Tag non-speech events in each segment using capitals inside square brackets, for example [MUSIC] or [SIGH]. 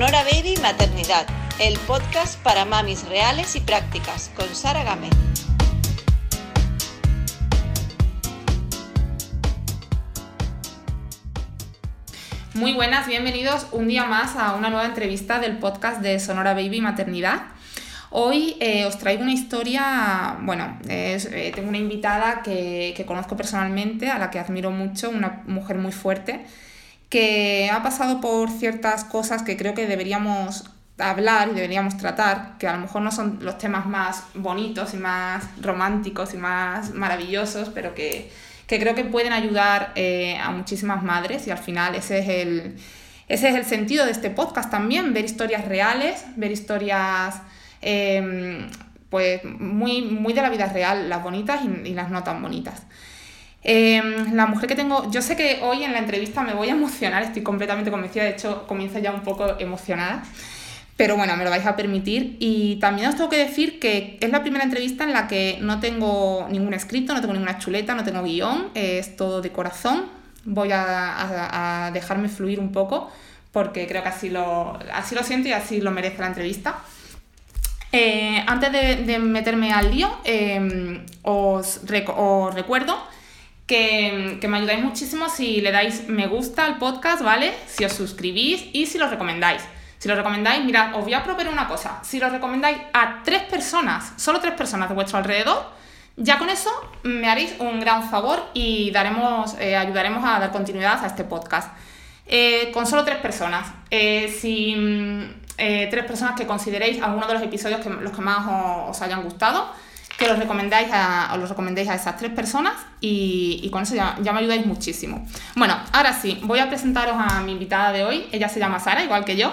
Sonora Baby Maternidad, el podcast para mamis reales y prácticas, con Sara Gámez. Muy buenas, bienvenidos un día más a una nueva entrevista del podcast de Sonora Baby Maternidad. Hoy eh, os traigo una historia, bueno, eh, tengo una invitada que, que, conozco personalmente, a la que admiro mucho, una mujer muy fuerte, que ha pasado por ciertas cosas que creo que deberíamos hablar y deberíamos tratar, que a lo mejor no son los temas más bonitos y más románticos y más maravillosos, pero que, que creo que pueden ayudar eh, a muchísimas madres y al final ese es el... Ese es el sentido de este podcast también, ver historias reales, ver historias Em, pues muy, muy de la vida real, las bonitas y, las no tan bonitas. Em, la mujer que tengo, yo sé que hoy en la entrevista me voy a emocionar, estoy completamente convencida, de hecho comienzo ya un poco emocionada, pero bueno, me lo vais a permitir. Y también os tengo que decir que es la primera entrevista en la que no tengo ningún escrito, no tengo ninguna chuleta, no tengo guion, es todo de corazón. Voy a, a dejarme fluir un poco porque creo que así lo, así lo siento y así lo merece la entrevista. Eh, antes de, meterme al lío, em, os, recuerdo que, me ayudáis muchísimo si le dais me gusta al podcast, ¿vale? Si os suscribís y si lo recomendáis. Si lo recomendáis, mirad, os voy a proponer una cosa. Si lo recomendáis a tres personas, solo tres personas de vuestro alrededor, ya con eso me haréis un gran favor y daremos, eh, ayudaremos a dar continuidad a este podcast. Eh, con solo tres personas. si eh, tres personas que consideréis alguno de los episodios que los que más os, hayan gustado, que los recomendáis a, os los recomendéis a esas tres personas y, con eso ya, me ayudáis muchísimo. Bueno, ahora sí, voy a presentaros a mi invitada de hoy. Ella se llama Sara, igual que yo,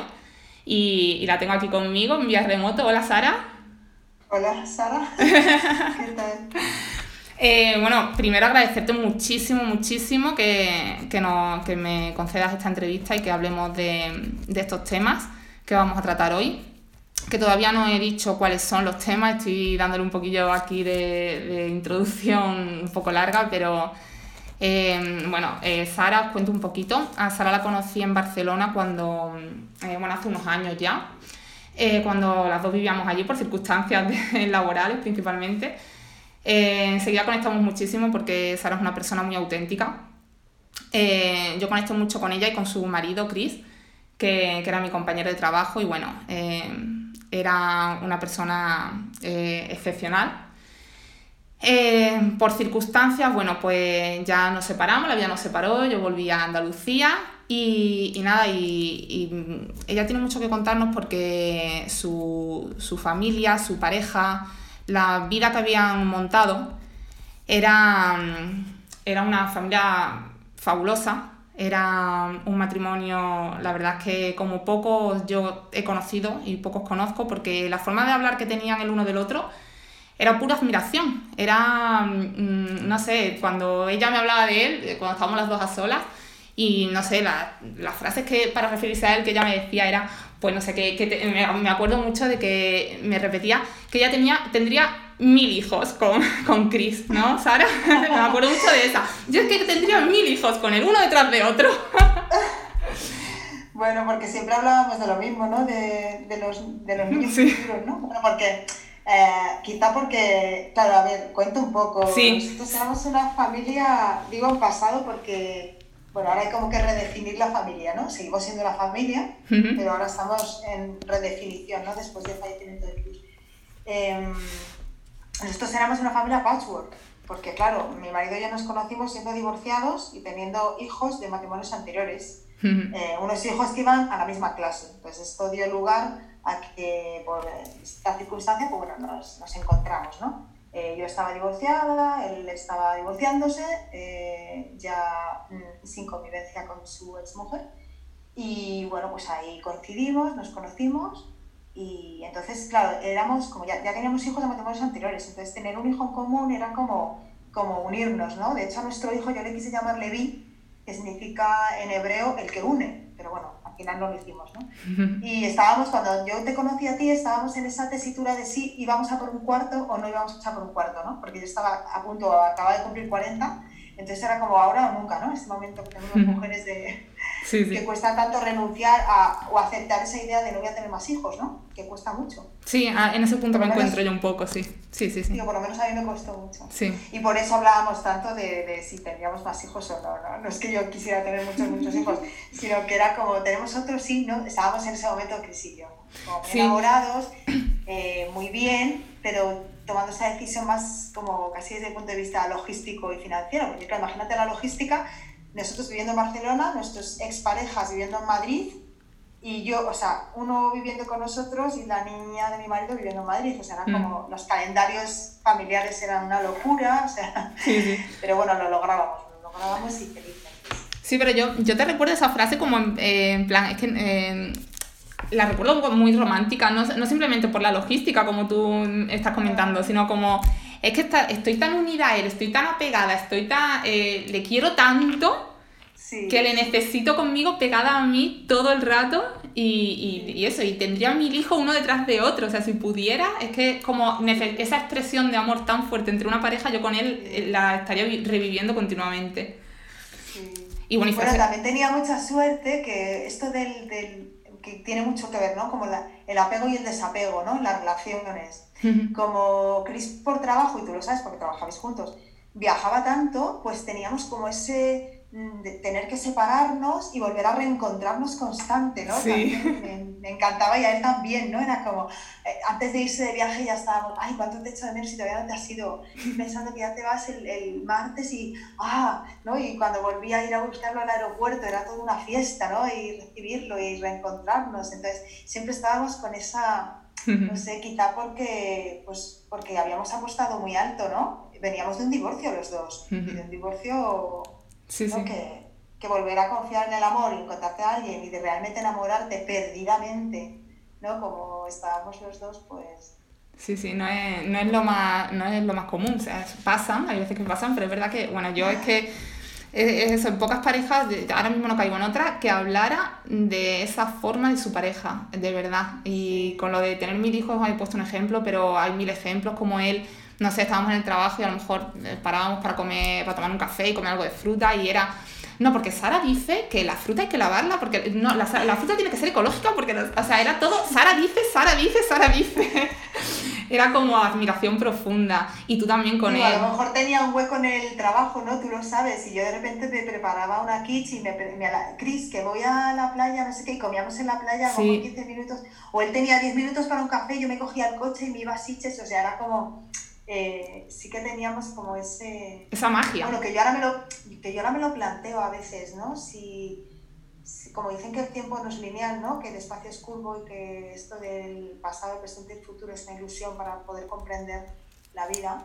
y, la tengo aquí conmigo en vía remoto. Hola, Sara. Hola, Sara. [LAUGHS] ¿Qué tal? Eh, bueno, primero agradecerte muchísimo, muchísimo que, que, me concedas esta entrevista y que hablemos de, de estos temas que vamos a tratar hoy, que todavía no he dicho cuáles son los temas, estoy dándole un poquillo aquí de, introducción un poco larga, pero eh, bueno, eh, Sara, os cuento un poquito. A Sara la conocí en Barcelona cuando, eh, bueno, hace unos años ya, cuando las dos vivíamos allí por circunstancias [LAUGHS] laborales principalmente. enseguida conectamos muchísimo porque Sara es una persona muy auténtica. yo conecto mucho con ella y con su marido, Chris que, era mi compañero de trabajo y bueno, era una persona eh, excepcional. Eh, por circunstancias, bueno, pues ya nos separamos, la vida nos separó, yo volví a Andalucía y, nada, y, ella tiene mucho que contarnos porque su, su, familia, su pareja, la vida que habían montado era, era una familia fabulosa, era un matrimonio, la verdad es que como pocos yo he conocido y pocos conozco, porque la forma de hablar que tenían el uno del otro era pura admiración. Era, mm, no sé, cuando ella me hablaba de él, cuando estábamos las dos a solas, y no sé, las frases que para referirse a él que ella me decía era, pues no sé, que, que me, acuerdo mucho de que me repetía que ella tenía, tendría mil hijos con, con Chris, ¿no, Sara? [LAUGHS] Me acuerdo mucho de esa. Yo es que tendría mil hijos con él, uno detrás de otro. [LAUGHS] Bueno, porque siempre hablábamos de lo mismo, ¿no? De, de los, de los niños futuros, ¿no? Bueno, porque, eh, quizá porque, claro, a ver, cuento un poco. Sí. Nosotros éramos una familia, digo en pasado porque, bueno, ahora hay como que redefinir la familia, ¿no? Seguimos siendo la familia, pero ahora estamos en redefinición, ¿no? Después del fallecimiento de Chris. Eh, nosotros éramos una familia patchwork, porque claro, mi marido y yo nos conocimos siendo divorciados y teniendo hijos de matrimonios anteriores. [LAUGHS] Eh, unos hijos que iban a la misma clase. Entonces esto dio lugar a que por esta circunstancia pues, bueno, nos, nos encontramos. ¿no? Eh, yo estaba divorciada, él estaba divorciándose, eh, ya mm, sin convivencia con su exmujer. Y bueno, pues ahí coincidimos, nos conocimos y entonces, claro, éramos como ya, ya teníamos hijos de matrimonios anteriores, entonces tener un hijo en común era como, como unirnos, ¿no? De hecho, a nuestro hijo yo le quise llamar Levi, que significa en hebreo el que une, pero bueno, al final no lo hicimos, ¿no? [LAUGHS] Y estábamos, cuando yo te conocí a ti, estábamos en esa tesitura de si íbamos a por un cuarto o no íbamos a por un cuarto, ¿no? Porque yo estaba a punto, acababa de cumplir 40, entonces era como ahora o nunca, ¿no? Este momento que tenemos [LAUGHS] mujeres de, que cuesta tanto renunciar a, o aceptar esa idea de no voy a tener más hijos, ¿no? Que cuesta mucho. Sí, en ese punto me encuentro yo un poco, sí. Sí, sí, sí. por lo menos a mí me costó mucho. Sí. Y por eso hablábamos tanto de, de si tendríamos más hijos o no, no. No es que yo quisiera tener muchos, muchos hijos, [LAUGHS] sino que era como, tenemos otros, sí, ¿no? Estábamos en ese momento de crisis, como muy enamorados, eh, muy bien, pero tomando esa decisión más como casi desde el punto de vista logístico y financiero. Porque claro, imagínate la logística, nosotros viviendo en Barcelona, nuestros exparejas viviendo en Madrid, y yo, o sea, uno viviendo con nosotros y la niña de mi marido viviendo en Madrid. O sea, eran como mm. los calendarios familiares eran una locura, o sea, [LAUGHS] pero bueno, lo lográbamos, lo lográbamos y felices. Sí, pero yo, yo te recuerdo esa frase como en, en plan, es que eh, la recuerdo muy romántica, no, no, simplemente por la logística como tú estás comentando, sino como es que está, estoy tan unida a él, estoy tan apegada, estoy tan, eh, le quiero tanto que le necesito conmigo pegada a mí todo el rato y, y, y, eso, y tendría mil hijos uno detrás de otro, o sea, si pudiera, es que como esa expresión de amor tan fuerte entre una pareja, yo con él eh, la estaría reviviendo continuamente. Y bueno, también tenía mucha suerte que esto del que tiene mucho que ver, ¿no? Como el apego y el desapego, ¿no? Las relaciones. Como Chris por trabajo, y tú lo sabes porque trabajabais juntos, viajaba tanto, pues teníamos como ese de tener que separarnos y volver a reencontrarnos constante, ¿no? Me, me, encantaba y a él también, ¿no? Era como, eh, antes de irse de viaje ya estábamos, ay, ¿cuánto te echo de menos si todavía no te has ido? Pensando que ya te vas el, el, martes y, ah, ¿no? Y cuando volví a ir a buscarlo al aeropuerto era toda una fiesta, ¿no? Y recibirlo y reencontrarnos. Entonces, siempre estábamos con esa, no sé, quizá porque, pues, porque habíamos apostado muy alto, ¿no? Veníamos de un divorcio los dos, y de un divorcio Sí, sí. Que, que, volver a confiar en el amor y encontrarte a alguien y de realmente enamorarte perdidamente, ¿no? Como estábamos los dos, pues... Sí, sí, no es, no es, lo, más, no es lo más común, o sea, pasan, hay veces que pasan, pero es verdad que, bueno, yo es que eso, en pocas parejas, ahora mismo no caigo en otra, que hablara de esa forma de su pareja, de verdad. Y con lo de tener mil hijos he puesto un ejemplo, pero hay mil ejemplos como él no sé, estábamos en el trabajo y a lo mejor eh, parábamos para comer, para tomar un café y comer algo de fruta y era... No, porque Sara dice que la fruta hay que lavarla, porque no, la, la fruta tiene que ser ecológica, porque, o sea, era todo, Sara dice, Sara dice, Sara dice. [LAUGHS] era como admiración profunda. Y tú también con él. A lo mejor tenía un hueco en el trabajo, ¿no? Tú lo sabes. Y yo de repente me preparaba una quiche y me, me Cris, que voy a la playa, no sé qué, y comíamos en la playa como 15 minutos. O él tenía 10 minutos para un café, yo me cogía el coche y me iba a Siches, o sea, era como eh, sí que teníamos como ese... Esa magia. Bueno, que yo ahora me lo, que yo ahora me lo planteo a veces, ¿no? Si, como dicen que el tiempo no es lineal, ¿no? Que el espacio es curvo y que esto del pasado, el presente y el futuro es una ilusión para poder comprender la vida,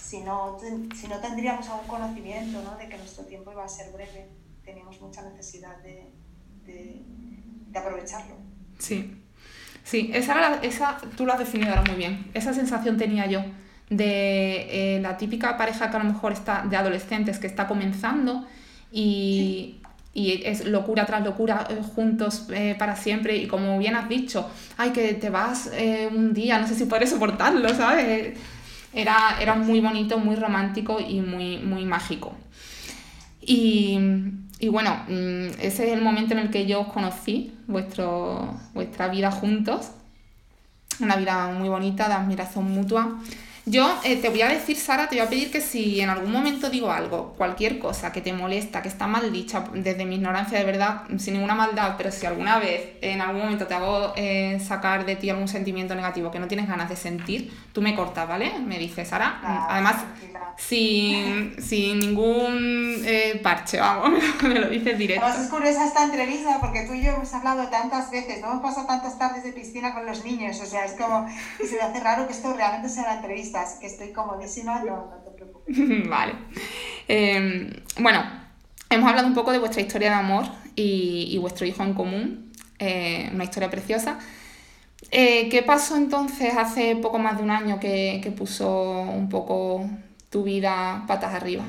si no, si no tendríamos algún conocimiento, ¿no? De que nuestro tiempo iba a ser breve, teníamos mucha necesidad de, de, de aprovecharlo. Sí. Sí, esa, esa tú lo has definido ahora muy bien. Esa sensación tenía yo de eh, la típica pareja que a lo mejor está de adolescentes que está comenzando y, y es locura tras locura eh, juntos eh, para siempre y como bien has dicho, ay que te vas un día, no sé si puedes soportarlo, ¿sabes? Era, era muy bonito, muy romántico y muy, muy mágico. Y, y bueno, mm, ese es el momento en el que yo os conocí, vuestro, vuestra vida juntos, una vida muy bonita, de admiración mutua. Yo eh, te voy a decir, Sara, te voy a pedir que si en algún momento digo algo, cualquier cosa que te molesta, que está mal dicha, desde mi ignorancia de verdad, sin ninguna maldad, pero si alguna vez en algún momento te hago eh, sacar de ti algún sentimiento negativo que no tienes ganas de sentir, tú me cortas, ¿vale? Me dices, Sara. Además, sin, sin ningún eh, parche, vamos, [LAUGHS] me lo dices directo. Además es curiosa esta entrevista porque tú y yo hemos hablado tantas veces, no hemos pasado tantas tardes de piscina con los niños, o sea, es como, se me hace raro que esto realmente sea una entrevista que estoy comodísima, no, no te preocupes. [LAUGHS] vale. Em, bueno, hemos hablado un poco de vuestra historia de amor y, vuestro hijo en común, eh, una historia preciosa. Eh, ¿Qué pasó entonces hace poco más de un año que, que puso un poco tu vida patas arriba?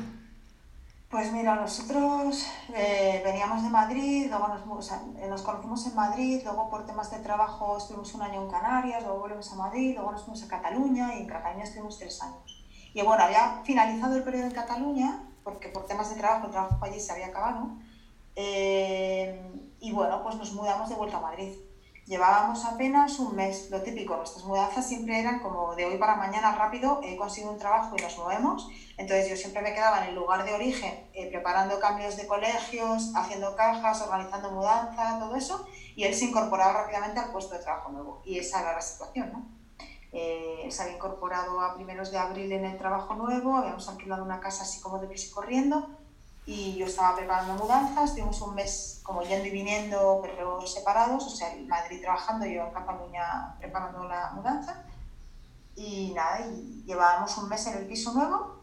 Pues mira, nosotros eh, veníamos de Madrid, luego nos, nos, conocimos en Madrid, luego por temas de trabajo estuvimos un año en Canarias, luego volvimos a Madrid, luego nos fuimos a Cataluña y en Cataluña estuvimos tres años. Y bueno, había finalizado el periodo en Cataluña, porque por temas de trabajo, el trabajo allí se había acabado, Eh, y bueno, pues nos mudamos de vuelta a Madrid. Llevábamos apenas un mes, lo típico, nuestras mudanzas siempre eran como de hoy para mañana rápido, he conseguido un trabajo y nos movemos. Entonces yo siempre me quedaba en el lugar de origen, eh, preparando cambios de colegios, haciendo cajas, organizando mudanza, todo eso, y él se incorporaba rápidamente al puesto de trabajo nuevo. Y esa era la situación, ¿no? Eh, se había incorporado a primeros de abril en el trabajo nuevo, habíamos alquilado una casa así como de prisa y corriendo, y yo estaba preparando mudanzas, estuvimos un mes como yendo y viniendo, pero separados, o sea, en Madrid trabajando, yo en Cataluña preparando la mudanza. Y nada, y llevábamos un mes en el piso nuevo,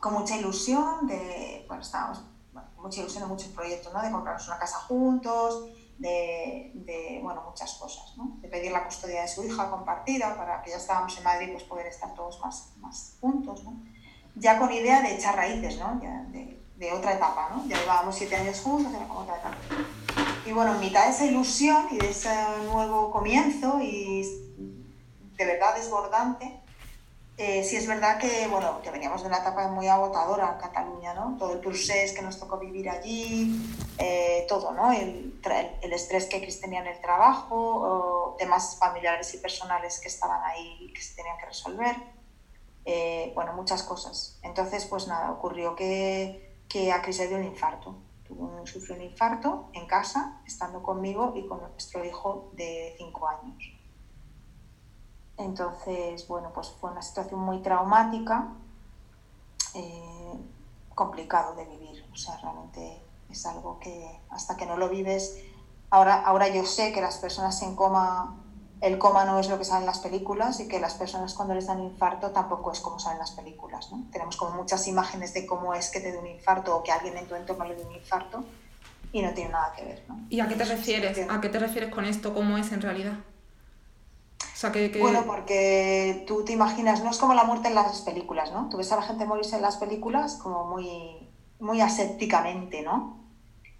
con mucha ilusión de, bueno, estábamos, con mucha ilusión de muchos proyectos, ¿no? De comprarnos una casa juntos, de, de, bueno, muchas cosas, ¿no? De pedir la custodia de su hija compartida para que ya estábamos en Madrid, pues poder estar todos más, más juntos, ¿no? Ya con idea de echar raíces, ¿no? Ya de, de otra etapa, ¿no? Ya llevábamos siete años juntos, era como otra etapa. Y bueno, en mitad de esa ilusión y de ese nuevo comienzo y de verdad desbordante, eh, sí es verdad que, bueno, que veníamos de una etapa muy agotadora en Cataluña, ¿no? Todo el procés que nos tocó vivir allí, eh, todo, ¿no? El, el, estrés que Cris tenía en el trabajo, temas familiares y personales que estaban ahí que se tenían que resolver, eh, bueno, muchas cosas. Entonces, pues nada, ocurrió que que a Cris le dio un infarto. Tuvo, sufrió un infarto en casa, estando conmigo y con nuestro hijo de 5 años. Entonces, bueno, pues fue una situación muy traumática, eh, complicado de vivir. O sea, realmente es algo que hasta que no lo vives, ahora, ahora yo sé que las personas en coma el coma no es lo que sale en las películas y que las personas cuando les dan infarto tampoco es como salen las películas. ¿no? Tenemos como muchas imágenes de cómo es que te dé un infarto o que alguien en tu entorno le dé un infarto y no tiene nada que ver. ¿no? ¿Y a qué te refieres? ¿A qué te refieres con esto? ¿Cómo es en realidad? O sea, que, Bueno, porque tú te imaginas, no es como la muerte en las películas, ¿no? Tú ves a la gente morirse en las películas como muy, muy asépticamente, ¿no?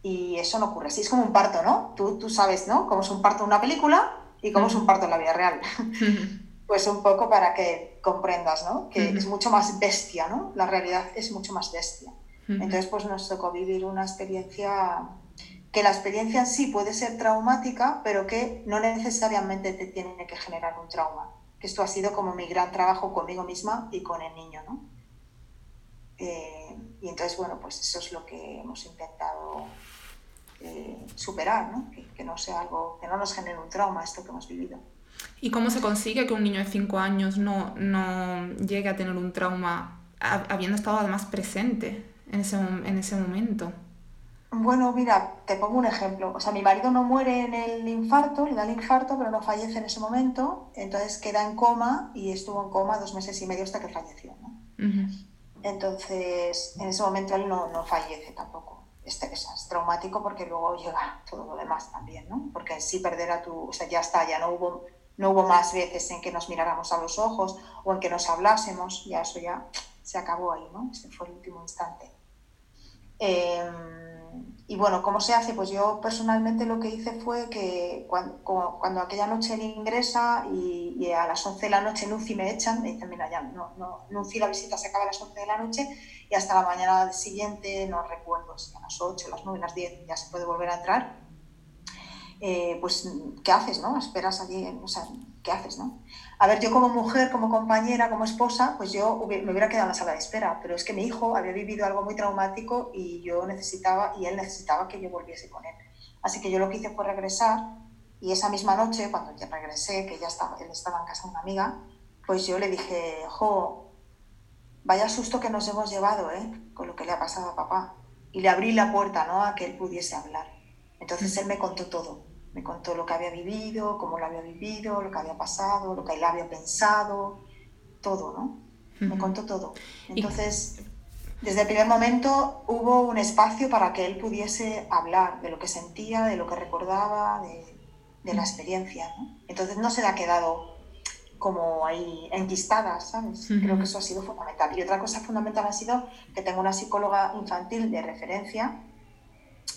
Y eso no ocurre así, es como un parto, ¿no? Tú, tú sabes, ¿no? Cómo es un parto en una película y cómo es un parto en la vida real. [LAUGHS] pues un poco para que comprendas, ¿no? Que es mucho más bestia, ¿no? La realidad es mucho más bestia. Entonces, pues nos tocó vivir una experiencia que la experiencia en sí puede ser traumática, pero que no necesariamente te tiene que generar un trauma. Que esto ha sido como mi gran trabajo conmigo misma y con el niño, ¿no? Eh, y entonces, bueno, pues eso es lo que hemos intentado eh, superar, ¿no? Que, no sea algo, que no nos genere un trauma esto que hemos vivido. ¿Y cómo se consigue que un niño de 5 años no, no, llegue a tener un trauma habiendo estado además presente en ese, en ese momento? Bueno, mira, te pongo un ejemplo. O sea, mi marido no muere en el infarto, le da el infarto, pero no fallece en ese momento. Entonces queda en coma y estuvo en coma dos meses y medio hasta que falleció. ¿no? Entonces, en ese momento él no, no fallece tampoco es traumático porque luego llega todo lo demás también, ¿no? Porque si perder a tu, o sea, ya está, ya no hubo, no hubo más veces en que nos miráramos a los ojos o en que nos hablásemos, ya eso ya se acabó ahí, ¿no? Ese fue el último instante. Em, y bueno, ¿cómo se hace? Pues yo personalmente lo que hice fue que cuando, cuando aquella noche él ingresa y, a las 11 de la noche Nuci me echan, me dicen, mira, ya, no, no, la visita se acaba a las 11 de la noche y hasta la mañana siguiente, no recuerdo si a las 8, las 9, las 10 ya se puede volver a entrar. Eh, pues, ¿qué haces, no? Esperas allí, o sea, ¿qué haces, no? A ver, yo como mujer, como compañera, como esposa, pues yo me hubiera quedado en la sala de espera, pero es que mi hijo había vivido algo muy traumático y yo necesitaba, y él necesitaba que yo volviese con él. Así que yo lo que hice fue regresar y esa misma noche, cuando ya regresé, que ya estaba, él estaba en casa de una amiga, pues yo le dije, jo, vaya susto que nos hemos llevado, ¿eh? Con lo que le ha pasado a papá. Y le abrí la puerta, ¿no? A que él pudiese hablar. Entonces él me contó todo me contó lo que había vivido, cómo lo había vivido, lo que había pasado, lo que él había pensado, todo, ¿no? Me contó todo. Entonces, desde el primer momento hubo un espacio para que él pudiese hablar de lo que sentía, de lo que recordaba, de, la experiencia. ¿no? Entonces no se le ha quedado como ahí enquistada, ¿sabes? Creo que eso ha sido fundamental. Y otra cosa fundamental ha sido que tengo una psicóloga infantil de referencia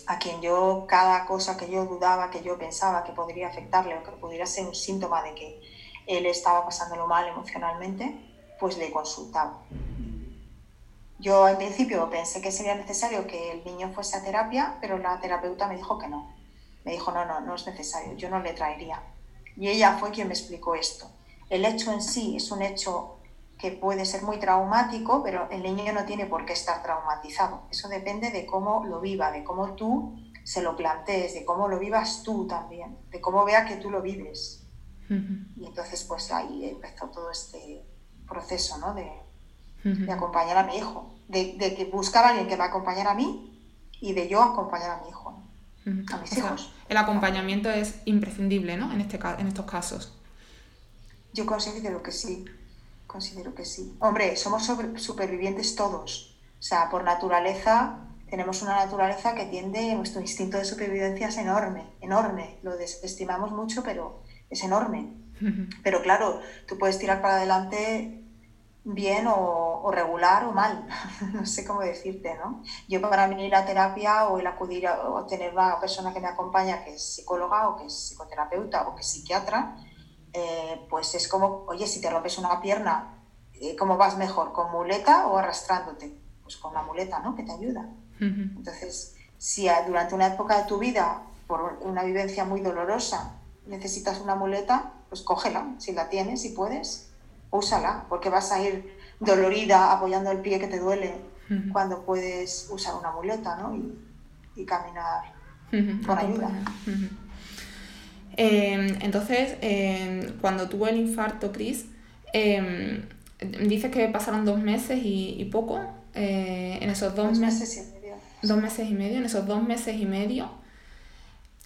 a quien yo, cada cosa que yo dudaba, que yo pensaba que podría afectarle o que pudiera ser un síntoma de que él estaba pasándolo mal emocionalmente, pues le consultaba. Yo en principio pensé que sería necesario que el niño fuese a terapia, pero la terapeuta me dijo que no. Me dijo, no, no, no es necesario, yo no le traería. Y ella fue quien me explicó esto. El hecho en sí es un hecho que puede ser muy traumático, pero el niño no tiene por qué estar traumatizado. Eso depende de cómo lo viva, de cómo tú se lo plantees, de cómo lo vivas tú también, de cómo vea que tú lo vives. Y entonces pues ahí empezó todo este proceso ¿no? de, de acompañar a mi hijo, de, de, que buscar a alguien que me acompañara a mí y de yo acompañar a mi hijo, a mis hijos. el acompañamiento es imprescindible ¿no? en, este, en estos casos. Yo considero que sí considero que sí. Hombre, somos supervivientes todos. O sea, por naturaleza, tenemos una naturaleza que tiende, nuestro instinto de supervivencia es enorme, enorme. Lo desestimamos mucho, pero es enorme. [LAUGHS] Pero claro, tú puedes tirar para adelante bien o, regular o mal, [LAUGHS] no sé cómo decirte, ¿no? Yo para mí la terapia o el acudir a, o tener una persona que me acompaña que es psicóloga o que es psicoterapeuta o que es psiquiatra, eh, pues es como, oye, si te rompes una pierna, eh, ¿cómo vas mejor? ¿Con muleta o arrastrándote? Pues con la muleta, ¿no? Que te ayuda. Entonces, si durante una época de tu vida, por una vivencia muy dolorosa, necesitas una muleta, pues cógela, si la tienes, si puedes, úsala, porque vas a ir dolorida apoyando el pie que te duele cuando puedes usar una muleta, ¿no? Y, caminar con ayuda. Em, entonces, em, cuando tuvo el infarto, Chris, eh, dices que pasaron dos meses y, poco. Eh, en esos dos, meses y medio. Dos meses y medio. En esos dos meses y medio,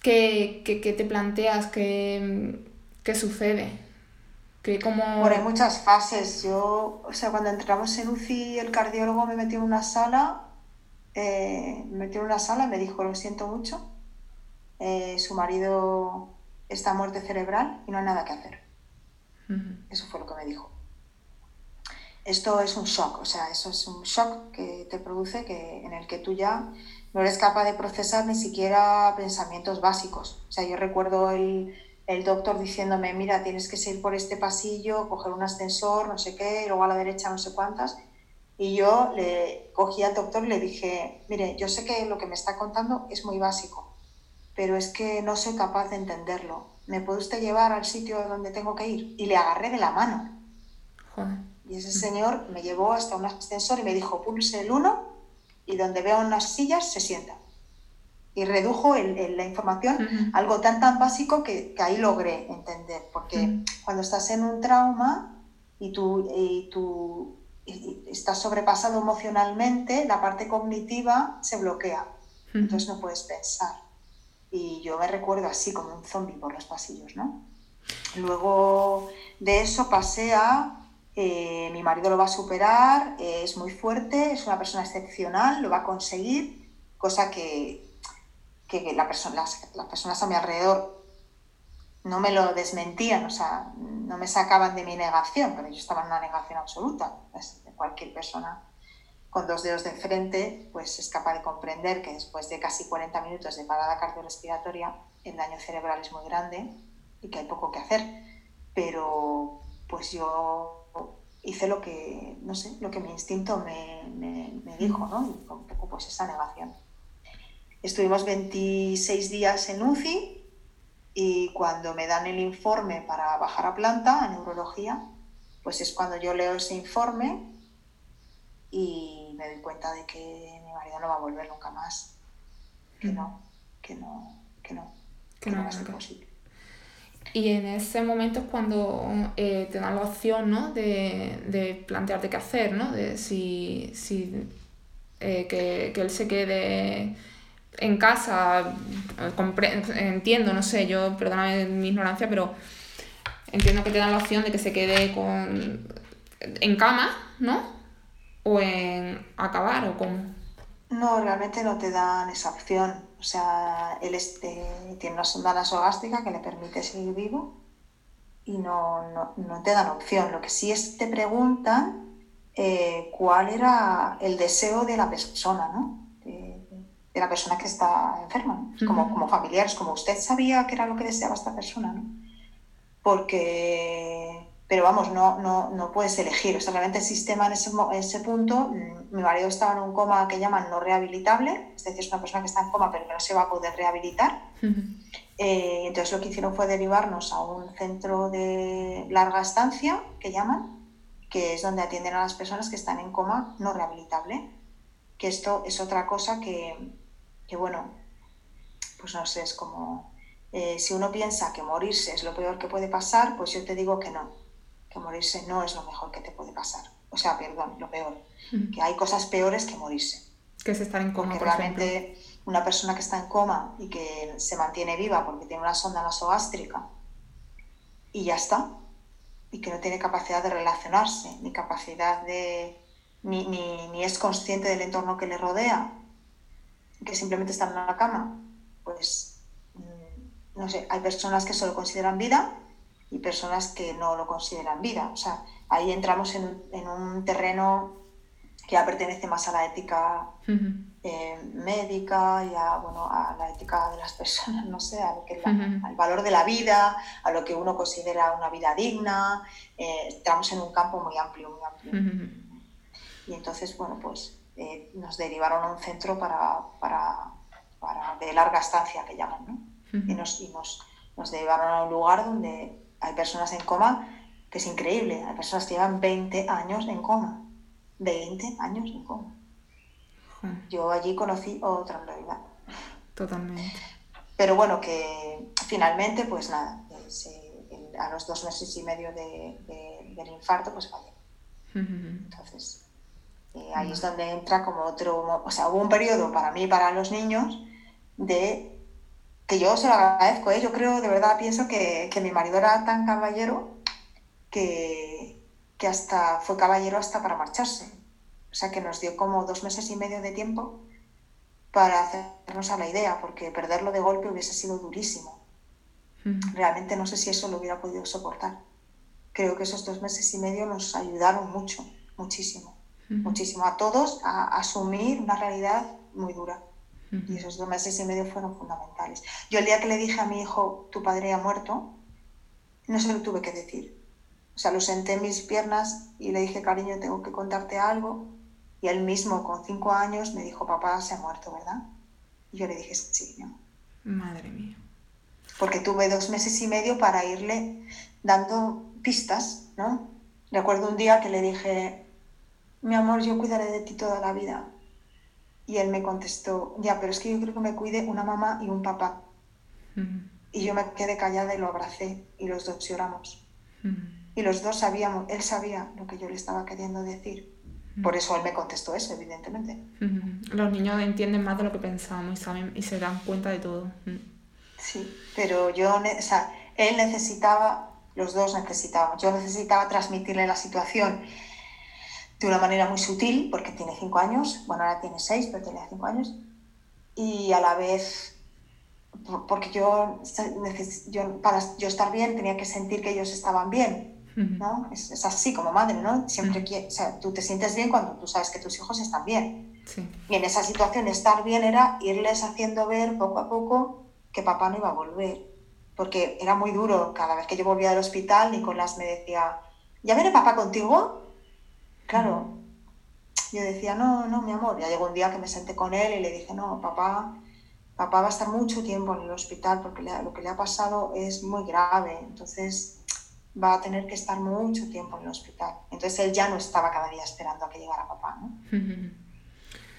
¿qué, te planteas? ¿Qué, qué sucede? ¿Qué, como... Bueno, hay muchas fases. Yo, o sea, cuando entramos en UCI, el cardiólogo me metió en una sala. Eh, me metió en una sala y me dijo, lo siento mucho. Eh, su marido esta muerte cerebral y no hay nada que hacer. Eso fue lo que me dijo. Esto es un shock, o sea, eso es un shock que te produce que, en el que tú ya no eres capaz de procesar ni siquiera pensamientos básicos. O sea, yo recuerdo el, el doctor diciéndome, mira, tienes que ir por este pasillo, coger un ascensor, no sé qué, luego a la derecha no sé cuántas. Y yo le cogí al doctor y le dije, mire, yo sé que lo que me está contando es muy básico, pero es que no soy capaz de entenderlo. ¿Me puede usted llevar al sitio donde tengo que ir? Y le agarré de la mano. Y ese señor me llevó hasta un ascensor y me dijo, pulse el 1 y donde vea unas sillas se sienta. Y redujo la información algo tan tan básico que, ahí logré entender. Porque cuando estás en un trauma y tú, y tú estás sobrepasado emocionalmente, la parte cognitiva se bloquea. Entonces no puedes pensar y yo me recuerdo así como un zombie por los pasillos, ¿no? Luego de eso pasé a eh, mi marido lo va a superar, eh, es muy fuerte, es una persona excepcional, lo va a conseguir, cosa que, que la persona, las, las, personas a mi alrededor no me lo desmentían, o sea, no me sacaban de mi negación, pero yo estaba en una negación absoluta. Cualquier persona con dos dedos de frente, pues es capaz de comprender que después de casi 40 minutos de parada cardiorrespiratoria, el daño cerebral es muy grande y que hay poco que hacer. Pero pues yo hice lo que, no sé, lo que mi instinto me, me, dijo, ¿no? Y un poco pues esa negación. Estuvimos 26 días en UCI y cuando me dan el informe para bajar a planta, a neurología, pues es cuando yo leo ese informe y me doy cuenta de que mi marido no va a volver nunca más. Que no, que no, que no, que, no, va a ser posible. Y en ese momento es cuando eh, te dan la opción ¿no? de, de, plantearte qué hacer, ¿no? de si, si eh, que, que, él se quede en casa, entiendo, no sé, yo perdóname mi ignorancia, pero entiendo que te dan la opción de que se quede con, en cama, ¿no? O en acabar o cómo? No, realmente no te dan esa opción. O sea, él este, tiene una sonda nasogástrica que le permite seguir vivo y no, no, no te dan opción. Lo que sí es te preguntan eh, cuál era el deseo de la persona, ¿no? De, de la persona que está enferma, como, como familiares, como usted sabía que era lo que deseaba esta persona, ¿no? Porque pero vamos, no, no, no puedes elegir. O sea, realmente el sistema en ese, ese punto, mm, mi marido estaba en un coma que llaman no rehabilitable, es decir, es una persona que está en coma pero que no se va a poder rehabilitar. Eh, entonces lo que hicieron fue derivarnos a un centro de larga estancia, que llaman, que es donde atienden a las personas que están en coma no rehabilitable. Que esto es otra cosa que, que bueno, pues no sé, es como... Eh, si uno piensa que morirse es lo peor que puede pasar, pues yo te digo que no que morirse no es lo mejor que te puede pasar. O sea, perdón, lo peor. Que hay cosas peores que morirse. Que es estar en coma. Porque realmente una persona que está en coma y que se mantiene viva porque tiene una sonda nasogástrica y ya está, y que no tiene capacidad de relacionarse, ni capacidad de. ni, ni, ni es consciente del entorno que le rodea, que simplemente está en una cama, pues mm, no sé, hay personas que solo consideran vida y personas que no lo consideran vida. O sea, ahí entramos en, en un terreno que ya pertenece más a la ética eh, médica y a, bueno, a la ética de las personas, no sé, a que al valor de la vida, a lo que uno considera una vida digna. Eh, entramos en un campo muy amplio, muy amplio. Y entonces, bueno, pues eh, nos derivaron a un centro para, para, para, de larga estancia, que llaman, ¿no? Y, nos, y nos, nos derivaron a un lugar donde hay personas en coma que es increíble. Hay personas que llevan 20 años en coma. 20 años en coma. Yo allí conocí otra realidad. Totalmente. Pero bueno, que finalmente, pues nada, a los dos meses y medio del infarto, pues fallé. Entonces, eh, ahí es donde entra como otro, o sea, hubo un periodo para mí y para los niños de que yo se lo agradezco, ¿eh? yo creo, de verdad pienso que, que mi marido era tan caballero que, que, hasta fue caballero hasta para marcharse. O sea, que nos dio como dos meses y medio de tiempo para hacernos a la idea, porque perderlo de golpe hubiese sido durísimo. Realmente no sé si eso lo hubiera podido soportar. Creo que esos dos meses y medio nos ayudaron mucho, muchísimo, muchísimo a todos a asumir una realidad muy dura. Y esos dos meses y medio fueron fundamentales. Yo el día que le dije a mi hijo, tu padre ha muerto, no se lo tuve que decir. O sea, lo senté en mis piernas y le dije, cariño, tengo que contarte algo. Y él mismo, con cinco años, me dijo, papá se ha muerto, ¿verdad? Y yo le dije, sí, no. Madre mía. Porque tuve dos meses y medio para irle dando pistas, ¿no? Recuerdo un día que le dije, mi amor, yo cuidaré de ti toda la vida y él me contestó, ya, pero es que yo creo que me cuide una mamá y un papá. Y yo me quedé callada y lo abracé y los dos lloramos. Y los dos sabíamos, él sabía lo que yo le estaba queriendo decir. Por eso él me contestó eso, evidentemente. Los niños entienden más de lo que pensamos y, saben, y se dan cuenta de todo. Sí, pero yo, o sea, él necesitaba, los dos necesitábamos, yo necesitaba transmitirle la situación de una manera muy sutil, porque tiene cinco años, bueno, ahora tiene seis, pero tenía cinco años, y a la vez, porque yo, yo, para yo estar bien tenía que sentir que ellos estaban bien, ¿no? Es, es así como madre, ¿no? Siempre que, o sea, tú te sientes bien cuando tú sabes que tus hijos están bien. Sí. Y en esa situación estar bien era irles haciendo ver poco a poco que papá no iba a volver, porque era muy duro, cada vez que yo volvía del hospital, Nicolás me decía, ¿ya viene papá contigo? Claro, yo decía, no, no, mi amor. Ya llegó un día que me senté con él y le dije, no, papá, papá va a estar mucho tiempo en el hospital porque lo que le ha pasado es muy grave. Entonces va a tener que estar mucho tiempo en el hospital. Entonces él ya no estaba cada día esperando a que llegara papá, ¿no?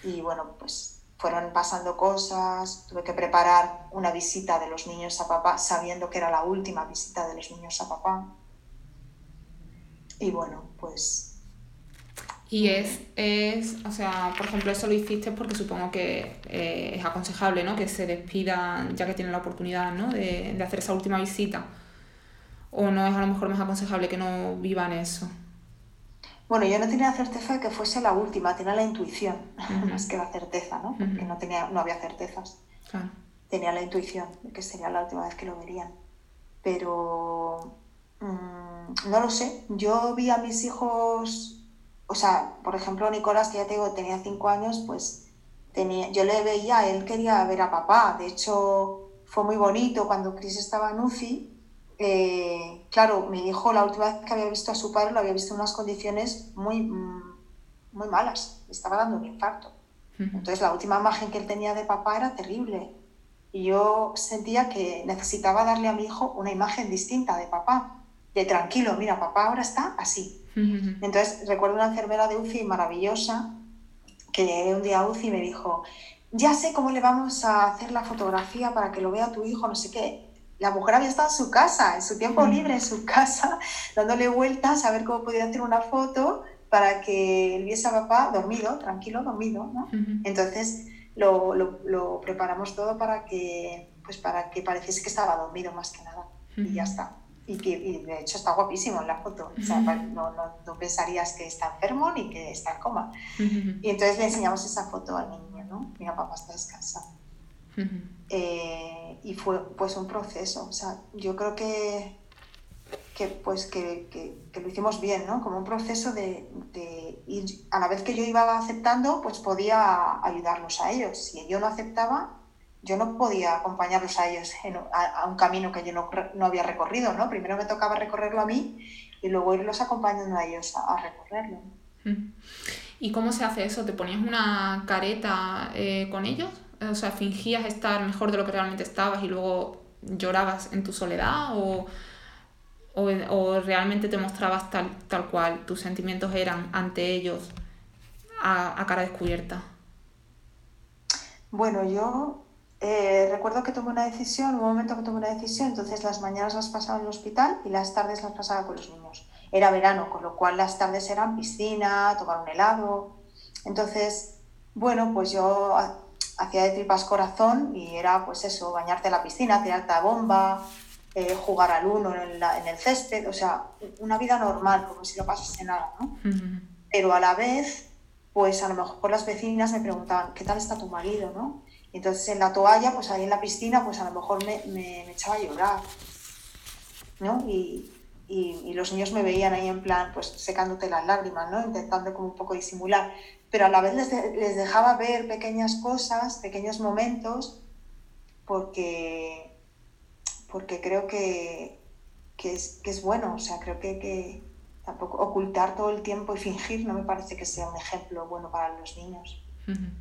y bueno, pues fueron pasando cosas, tuve que preparar una visita de los niños a papá sabiendo que era la última visita de los niños a papá. Y bueno, pues y es, es, o sea, por ejemplo, eso lo hiciste porque supongo que eh, es aconsejable, ¿no? Que se despidan ya que tienen la oportunidad, ¿no? De, de, hacer esa última visita. ¿O no es a lo mejor más aconsejable que no vivan eso? Bueno, yo no tenía certeza de que fuese la última, tenía la intuición, [LAUGHS] más que la certeza, ¿no? Porque no, tenía, no había certezas. Tenía la intuición de que sería la última vez que lo verían. Pero mm, no lo sé. Yo vi a mis hijos o sea, por ejemplo, Nicolás, que ya te digo, tenía cinco años, pues tenía, yo le veía, él quería ver a papá. De hecho, fue muy bonito cuando Chris estaba en UCI, eh, claro, mi hijo la última vez que había visto a su padre lo había visto en unas condiciones muy, mm, muy malas, le estaba dando un infarto. Entonces la última imagen que él tenía de papá era terrible. Y yo sentía que necesitaba darle a mi hijo una imagen distinta de papá, de tranquilo, mira, papá ahora está así. Entonces recuerdo una enfermera de UCI maravillosa que llegué un día a UCI y me dijo, ya sé cómo le vamos a hacer la fotografía para que lo vea tu hijo, no sé qué la mujer había estado en su casa, en su tiempo libre, en su casa, [LAUGHS] dándole vueltas a ver cómo podía hacer una foto para que él viese a papá dormido, tranquilo, dormido, ¿no? Entonces lo, lo, preparamos todo para que, pues para que pareciese que estaba dormido más que nada. Y ya está. Y, que, y de hecho está guapísimo en la foto. O sea, no, no, no, pensarías que está enfermo ni que está en coma. Y entonces le enseñamos esa foto al niño, ¿no? Mira, papá está descansando. Eh, y fue pues un proceso. O sea, yo creo que, que pues que, que, lo hicimos bien, ¿no? Como un proceso de, de, ir, a la vez que yo iba aceptando, pues podía ayudarlos a ellos. Si yo no aceptaba, yo no podía acompañarlos a ellos a, un camino que yo no, no, había recorrido, ¿no? Primero me tocaba recorrerlo a mí y luego irlos acompañando a ellos a, recorrerlo. ¿Y cómo se hace eso? ¿Te ponías una careta eh, con ellos? O sea, fingías estar mejor de lo que realmente estabas y luego llorabas en tu soledad o, o, realmente te mostrabas tal, tal cual tus sentimientos eran ante ellos a, cara descubierta. Bueno, yo eh, recuerdo que tomé una decisión, un momento que tomé una decisión, entonces las mañanas las pasaba en el hospital y las tardes las pasaba con los niños. Era verano, con lo cual las tardes eran piscina, tomar un helado. Entonces, bueno, pues yo hacía de tripas corazón y era pues eso, bañarte en la piscina, tirarte a bomba, eh, jugar al uno en, en, el césped, o sea, una vida normal, como si no pasase nada, ¿no? Pero a la vez, pues a lo mejor las vecinas me preguntaban, ¿qué tal está tu marido, no? Entonces en la toalla, pues ahí en la piscina, pues a lo mejor me, me, echaba a llorar, ¿no? Y, y, los niños me veían ahí en plan, pues secándote las lágrimas, ¿no? Intentando como un poco disimular pero a la vez les, les dejaba ver pequeñas cosas, pequeños momentos, porque, porque creo que, que, es, que es bueno, o sea, creo que, que tampoco ocultar todo el tiempo y fingir no me parece que sea un ejemplo bueno para los niños.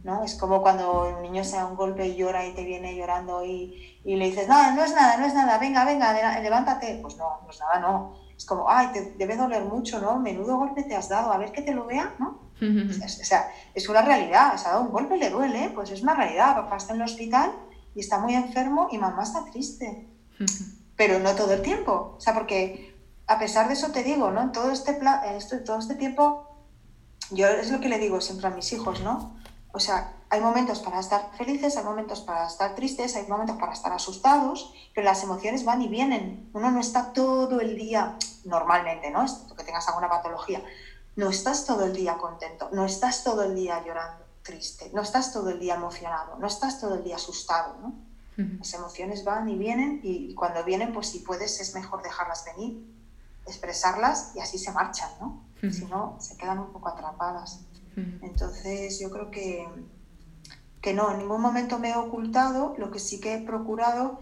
¿No? Es como cuando un niño se da un golpe y llora y te viene llorando y, y, le dices, no, no es nada, no es nada, venga, venga, levántate. Pues no, no es nada, no. Es como, ay, te debe doler mucho, ¿no? Menudo golpe te has dado, a ver que te lo vea, ¿no? O sea, es una realidad, se ha dado un golpe, le duele, pues es una realidad. Papá está en el hospital y está muy enfermo y mamá está triste. Pero no todo el tiempo. O sea, porque a pesar de eso te digo, ¿no? En todo este, en todo este tiempo, yo es lo que le digo siempre a mis hijos, ¿no? O sea, hay momentos para estar felices, hay momentos para estar tristes, hay momentos para estar asustados, pero las emociones van y vienen. Uno no está todo el día, normalmente, ¿no? Es que tengas alguna patología, no estás todo el día contento, no estás todo el día llorando, triste, no estás todo el día emocionado, no estás todo el día asustado, ¿no? Las emociones van y vienen y, cuando vienen, pues si puedes es mejor dejarlas venir, expresarlas y así se marchan, ¿no? Si no, se quedan un poco atrapadas. Entonces yo creo que, que no, en ningún momento me he ocultado, lo que sí que he procurado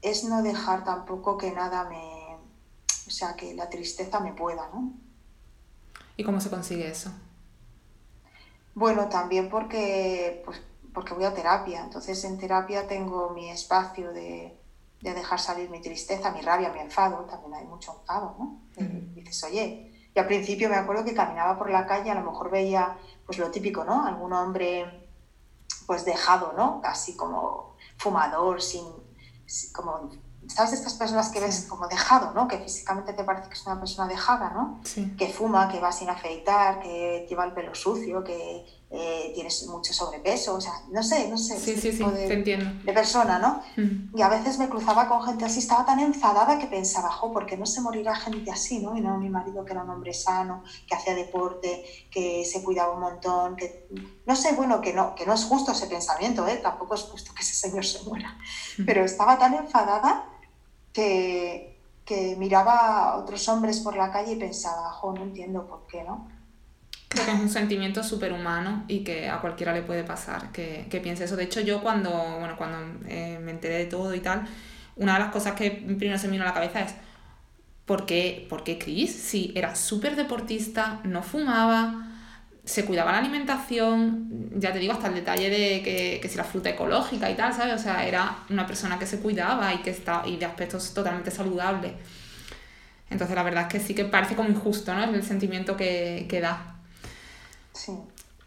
es no dejar tampoco que nada me, o sea, que la tristeza me pueda, ¿no? ¿Y cómo se consigue eso? Bueno, también porque, pues, porque voy a terapia. Entonces en terapia tengo mi espacio de, de dejar salir mi tristeza, mi rabia, mi enfado. También hay mucho enfado, ¿no? dices, oye, y al principio me acuerdo que caminaba por la calle, a lo mejor veía pues lo típico, ¿no? Algún hombre pues dejado, ¿no? Casi como fumador, sin, como ¿sabes? Estas personas que ves como dejado, ¿no? Que físicamente te parece que es una persona dejada, ¿no? Que fuma, que va sin afeitar, que lleva el pelo sucio, que eh, tienes mucho sobrepeso, o sea, no sé, no sé, sí, sí, tipo de, entiendo. de, persona, ¿no? Y a veces me cruzaba con gente así, estaba tan enfadada que pensaba, jo, ¿por qué no se morirá gente así, no? Y no mi marido que era un hombre sano, que hacía deporte, que se cuidaba un montón, que... No sé, bueno, que no, que no es justo ese pensamiento, ¿eh? Tampoco es justo que ese señor se muera, pero estaba tan enfadada que, que miraba a otros hombres por la calle y pensaba, jo, no entiendo por qué, ¿no? Creo que es un sentimiento humano y que a cualquiera le puede pasar que, que piense eso. De hecho, yo cuando, bueno, cuando eh, me enteré de todo y tal, una de las cosas que primero se me vino a la cabeza es, ¿por qué, ¿por qué Chris? Si era súper deportista, no fumaba, se cuidaba la alimentación, ya te digo, hasta el detalle de que, que si la fruta ecológica y tal, ¿sabes? O sea, era una persona que se cuidaba y que está, y de aspectos totalmente saludables. Entonces la verdad es que sí que parece como injusto, ¿no? Es el sentimiento que, que da. Sí.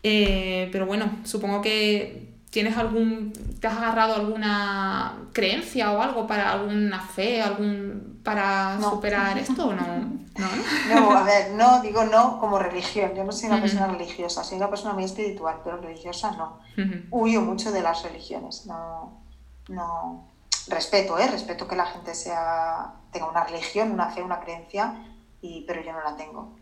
Eh, pero bueno, supongo que tienes algún. ¿Te has agarrado alguna creencia o algo para alguna fe, algún para superar esto o no? [LAUGHS] no? No, a ver, no, digo no como religión. Yo no soy una persona religiosa, soy una persona muy espiritual, pero religiosa no. Huyo mucho de las religiones. No, no. Respeto, ¿eh? Respeto que la gente sea tenga una religión, una fe, una creencia, y, pero yo no la tengo.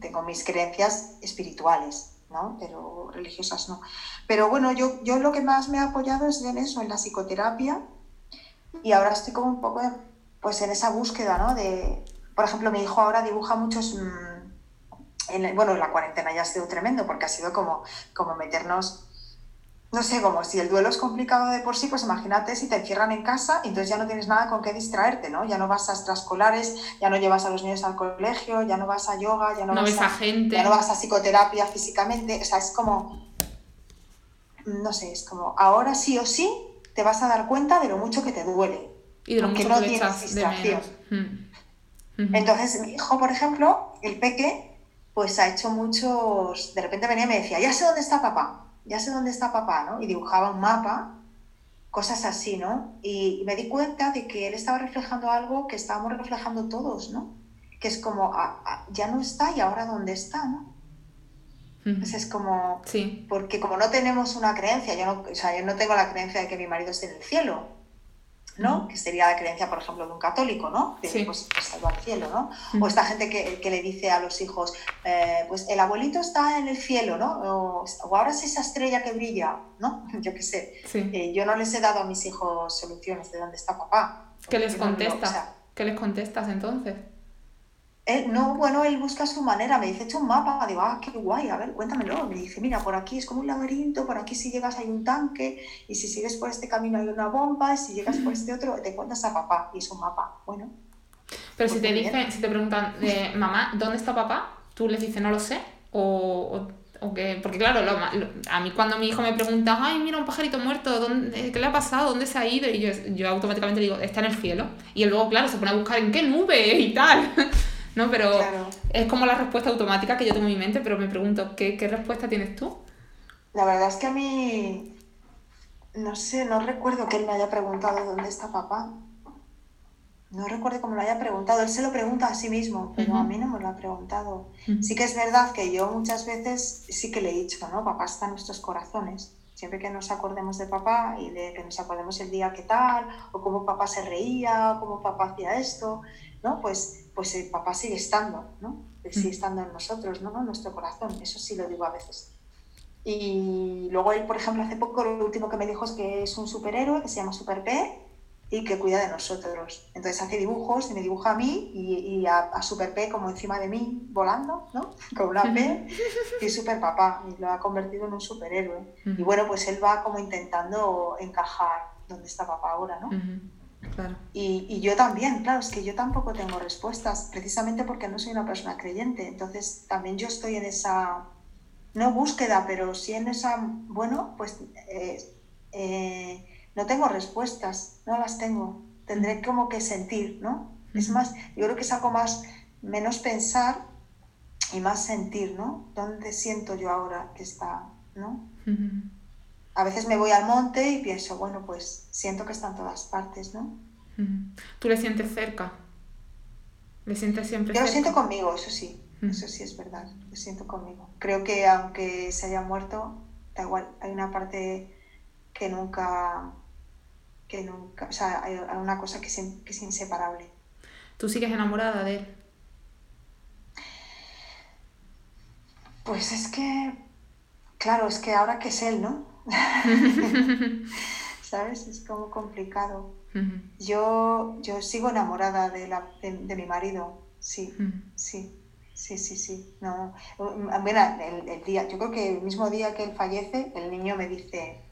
Tengo mis creencias espirituales ¿no? Pero religiosas no. Pero bueno, yo, yo lo que más me ha apoyado es en eso, en la psicoterapia, y ahora estoy como un poco pues en esa búsqueda, ¿no? De, por ejemplo, mi hijo ahora dibuja muchos... Mm, en, bueno, la cuarentena ya ha sido tremendo porque ha sido como, como meternos no sé, como si el duelo es complicado de por sí, pues imagínate si te encierran en casa y entonces ya no tienes nada con qué distraerte, ¿no? Ya no vas a extraescolares, ya no llevas a los niños al colegio, ya no vas a yoga, ya no, vas a, gente. Ya no vas a psicoterapia físicamente, o sea, es como, no sé, es como, ahora sí o sí te vas a dar cuenta de lo mucho que te duele. Y de lo mucho no que tienes distracción. Mm. Entonces, mi hijo, por ejemplo, el peque, pues ha hecho muchos, de repente venía y me decía, ya sé dónde está papá ya sé dónde está papá, ¿no? Y dibujaba un mapa, cosas así, ¿no? Y, me di cuenta de que él estaba reflejando algo que estábamos reflejando todos, ¿no? Que es como, ah, ah, ya no está y ahora dónde está, ¿no? Entonces es como, sí. porque como no tenemos una creencia, yo no, o sea, yo no tengo la creencia de que mi marido esté en el cielo, ¿no? Que sería la creencia, por ejemplo, de un católico, ¿no? Pues, pues al cielo, ¿no? O esta gente que, que, le dice a los hijos, eh, pues el abuelito está en el cielo, ¿no? O, ahora es esa estrella que brilla, ¿no? [LAUGHS] Yo qué sé. Eh, yo no les he dado a mis hijos soluciones de dónde está papá. ¿Qué les contestas? ¿Qué les contestas entonces? No, bueno, él busca su manera, me dice, hecho un mapa, digo, ah, qué guay, a ver, cuéntamelo. Me dice, mira, por aquí es como un laberinto, por aquí si llegas hay un tanque, y si sigues por este camino hay una bomba, y si llegas por este otro, te cuentas a papá, y es un mapa, bueno. Pero si pues te dicen, si te preguntan, eh, mamá, ¿dónde está papá? Tú les dices, no lo sé, o, o, que, porque claro, a mí cuando mi hijo me pregunta, ay, mira, un pajarito muerto, ¿dónde, ¿qué le ha pasado? ¿Dónde se ha ido? Y yo, yo automáticamente digo, está en el cielo. Y luego, claro, se pone a buscar en qué nube y tal. ¿No? Pero es como la respuesta automática que yo tengo en mi mente, pero me pregunto, ¿qué, respuesta tienes tú? La verdad es que a mí, no sé, no recuerdo que él me haya preguntado dónde está papá. No recuerdo cómo lo haya preguntado. Él se lo pregunta a sí mismo, pero a mí no me lo ha preguntado. Sí que es verdad que yo muchas veces sí que le he dicho, ¿no? Papá está en nuestros corazones. Siempre que nos acordemos de papá y de que nos acordemos el día que tal, o cómo papá se reía, o cómo papá hacía esto, ¿no? Pues pues el papá sigue estando, ¿no? sigue mm. estando en nosotros, ¿no? En nuestro corazón, eso sí lo digo a veces. Y luego él, por ejemplo, hace poco lo último que me dijo es que es un superhéroe que se llama Super P y que cuida de nosotros. Entonces hace dibujos y me dibuja a mí y, a, Super P como encima de mí, volando, ¿no? [LAUGHS] Con una P y Super Papá, y lo ha convertido en un superhéroe. Y bueno, pues él va como intentando encajar donde está papá ahora, ¿no? Y, yo también, claro, es que yo tampoco tengo respuestas, precisamente porque no soy una persona creyente. Entonces, también yo estoy en esa, no búsqueda, pero sí en esa, bueno, pues eh, eh, no tengo respuestas, no las tengo. Tendré como que sentir, ¿no? Es más, yo creo que es algo más, menos pensar y más sentir, ¿no? ¿Dónde siento yo ahora que está, ¿no? A veces me voy al monte y pienso, bueno, pues siento que está en todas partes, ¿no? ¿Tú le sientes cerca? ¿Le sientes siempre Yo lo siento conmigo, eso sí, eso sí es verdad, lo siento conmigo. Creo que aunque se haya muerto, da igual, hay una parte que nunca, que nunca, o sea, hay una cosa que es, que es inseparable. ¿Tú sigues enamorada de él? Pues es que, claro, es que ahora que es él, ¿no? [LAUGHS] ¿Sabes? Es como complicado. yo, yo sigo enamorada de, la, de, mi marido, sí, sí. Sí, sí, sí. No. el, día, yo creo que el mismo día que él fallece, el niño me dice,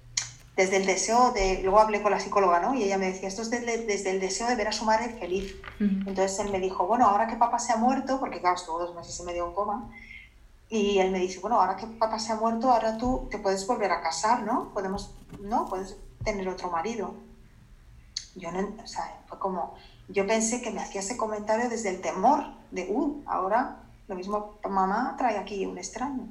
desde el deseo de, luego hablé con la psicóloga, ¿no? Y ella me decía, esto es desde, desde el deseo de ver a su madre feliz. Entonces él me dijo, bueno, ahora que papá se ha muerto, porque claro, estuvo dos meses y medio en coma, y él me dice, bueno, ahora que papá se ha muerto, ahora tú te puedes volver a casar, ¿no? Podemos, ¿no? Puedes tener otro marido. Yo no, o sea, fue como, yo pensé que me hacía ese comentario desde el temor de, uh, ahora lo mismo mamá trae aquí un extraño.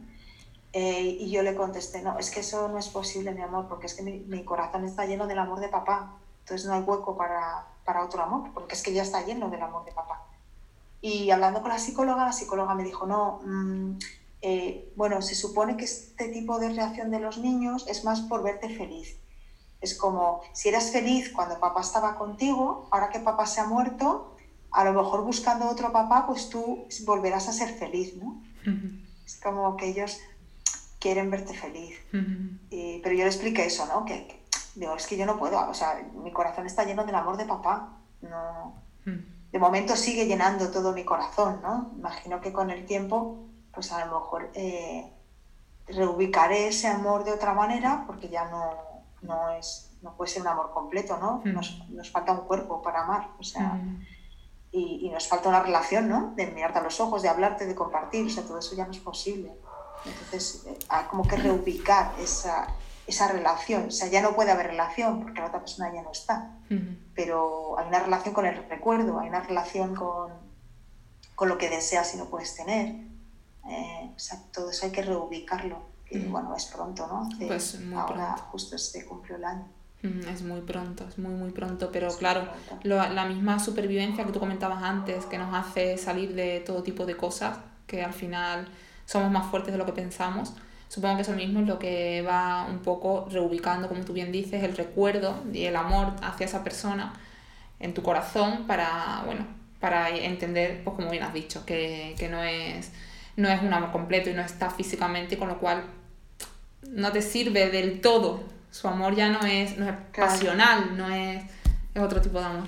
Eh, y yo le contesté, no, es que eso no es posible, mi amor, porque es que mi, corazón está lleno del amor de papá. Entonces no hay hueco para, para, otro amor, porque es que ya está lleno del amor de papá. Y hablando con la psicóloga, la psicóloga me dijo, no, mm, eh, bueno, se supone que este tipo de reacción de los niños es más por verte feliz. Es como, si eras feliz cuando papá estaba contigo, ahora que papá se ha muerto, a lo mejor buscando otro papá, pues tú volverás a ser feliz, ¿no? Es como que ellos quieren verte feliz. pero yo le expliqué eso, ¿no? Que, digo, es que yo no puedo, o sea, mi corazón está lleno del amor de papá. No, De momento sigue llenando todo mi corazón, ¿no? Imagino que con el tiempo, pues a lo mejor eh, reubicaré ese amor de otra manera, porque ya no, no, es, no puede ser un amor completo, ¿no? Nos, nos, falta un cuerpo para amar, o sea, y, y, nos falta una relación, ¿no? De mirarte a los ojos, de hablarte, de compartir, o sea, todo eso ya no es posible. Entonces, eh, hay como que reubicar esa, esa relación. O sea, ya no puede haber relación porque la otra persona ya no está. Pero hay una relación con el recuerdo, hay una relación con, con lo que deseas y no puedes tener. Eh, o sea, todo eso hay que reubicarlo. Que, Bueno, es pronto, ¿no? pues muy ahora justo se cumplió el año. Es muy pronto, es muy, muy pronto, pero claro, la misma supervivencia que tú comentabas antes, que nos hace salir de todo tipo de cosas, que al final somos más fuertes de lo que pensamos. Supongo que eso mismo es lo que va un poco reubicando, como tú bien dices, el recuerdo y el amor hacia esa persona en tu corazón para, bueno, para entender, pues como bien has dicho, que, no, es, no es un amor completo y no está físicamente, con lo cual no te sirve del todo. Su amor ya no es, no es pasional, no es, es otro tipo de amor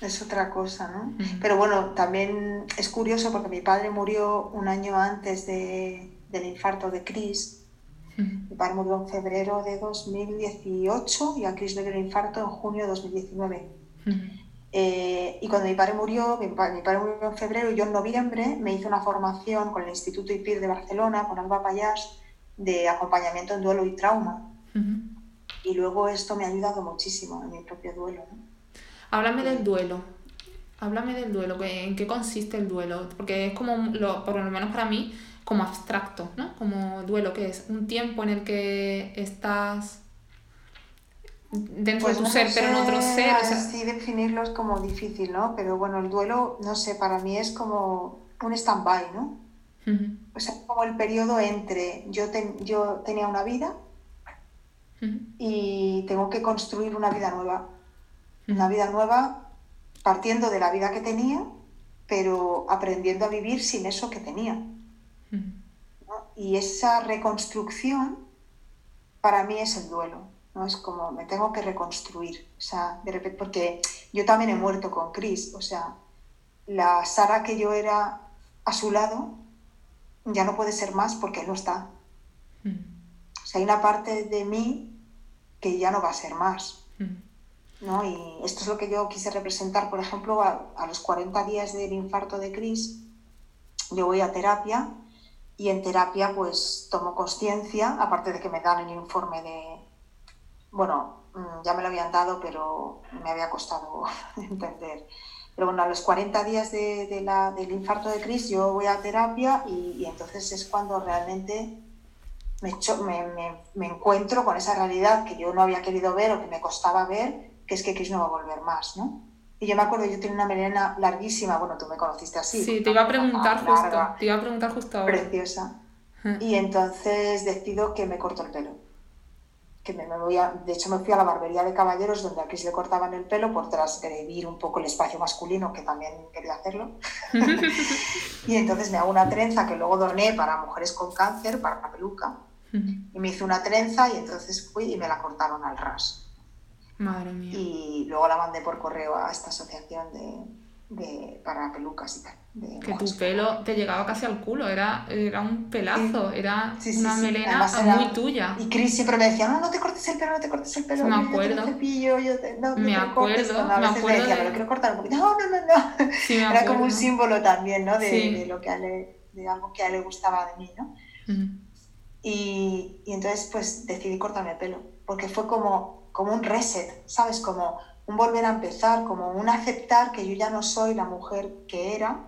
es otra cosa, ¿no? Pero bueno, también es curioso porque mi padre murió un año antes de, del infarto de Chris. Mi padre murió en febrero de 2018 y a Chris le dio el infarto en junio de 2019. Eh, y cuando mi padre murió, mi, padre, murió en febrero y yo en noviembre me hice una formación con el Instituto IPIR de Barcelona, con Alba Payas, de acompañamiento en duelo y trauma. Y luego esto me ha ayudado muchísimo en mi propio duelo. ¿no? Háblame del duelo. Háblame del duelo. ¿En qué consiste el duelo? Porque es como, lo, por lo menos para mí, como abstracto, ¿no? Como duelo, que es un tiempo en el que estás dentro de pues tu ser, pero en otro ser. O Sí, definirlo es como difícil, ¿no? Pero bueno, el duelo, no sé, para mí es como un stand-by, ¿no? O sea, como el periodo entre yo, yo tenía una vida y tengo que construir una vida nueva una vida nueva partiendo de la vida que tenía, pero aprendiendo a vivir sin eso que tenía. Y esa reconstrucción para mí es el duelo, ¿no? Es como me tengo que reconstruir, o sea, de repente, porque yo también he muerto con Chris, o sea, la Sara que yo era a su lado ya no puede ser más porque él no está. O sea, hay una parte de mí que ya no va a ser más. ¿no? Y esto es lo que yo quise representar, por ejemplo, a, los 40 días del infarto de Chris, yo voy a terapia y en terapia pues tomo conciencia, aparte de que me dan el informe de, bueno, mm, ya me lo habían dado, pero me había costado [LAUGHS] entender. Pero bueno, a los 40 días de, la, del infarto de Chris yo voy a terapia y, entonces es cuando realmente me, me, me, encuentro con esa realidad que yo no había querido ver o que me costaba ver que es que Chris no va a volver más, ¿no? Y yo me acuerdo, yo tenía una melena larguísima, bueno, tú me conociste así. Sí, te iba a preguntar justo, te iba a preguntar justo ahora. Preciosa. [LAUGHS] Y entonces decido que me corto el pelo. Que me, voy a, de hecho, me fui a la barbería de caballeros donde a Chris le cortaban el pelo por transgredir un poco el espacio masculino, que también quería hacerlo. [LAUGHS] y entonces me hago una trenza que luego doné para mujeres con cáncer, para la peluca. Y me hice una trenza y entonces fui y me la cortaron al ras. Madre mía. Y luego la mandé por correo a esta asociación de, para pelucas y tal. que tu pelo te llegaba casi al culo, era, era un pelazo, era una melena muy tuya. Y Chris siempre me decía, no, no te cortes el pelo, no te cortes el pelo. Me acuerdo. Cepillo, yo no, me acuerdo, me acuerdo. Me decía, pero quiero cortar un poquito. No, no, no, no. era como un símbolo también, ¿no? De, de lo que a él, de algo que a él le gustaba de mí, ¿no? y, y entonces pues decidí cortarme el pelo, porque fue como, como un reset, ¿sabes? Como un volver a empezar, como un aceptar que yo ya no soy la mujer que era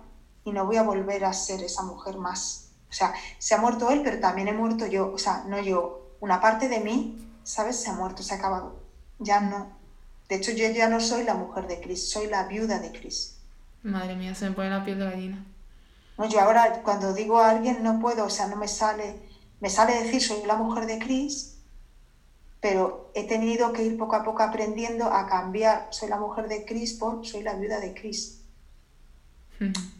y no voy a volver a ser esa mujer más. O sea, se ha muerto él, pero también he muerto yo. O sea, no yo. Una parte de mí, ¿sabes? Se ha muerto, se ha acabado. Ya no. De hecho, yo ya no soy la mujer de Chris, soy la viuda de Chris. Madre mía, se me pone la piel de gallina. No, yo ahora cuando digo a alguien no puedo, o sea, no me sale, me sale decir soy la mujer de Chris, pero he tenido que ir poco a poco aprendiendo a cambiar, soy la mujer de Chris por soy la viuda de Chris.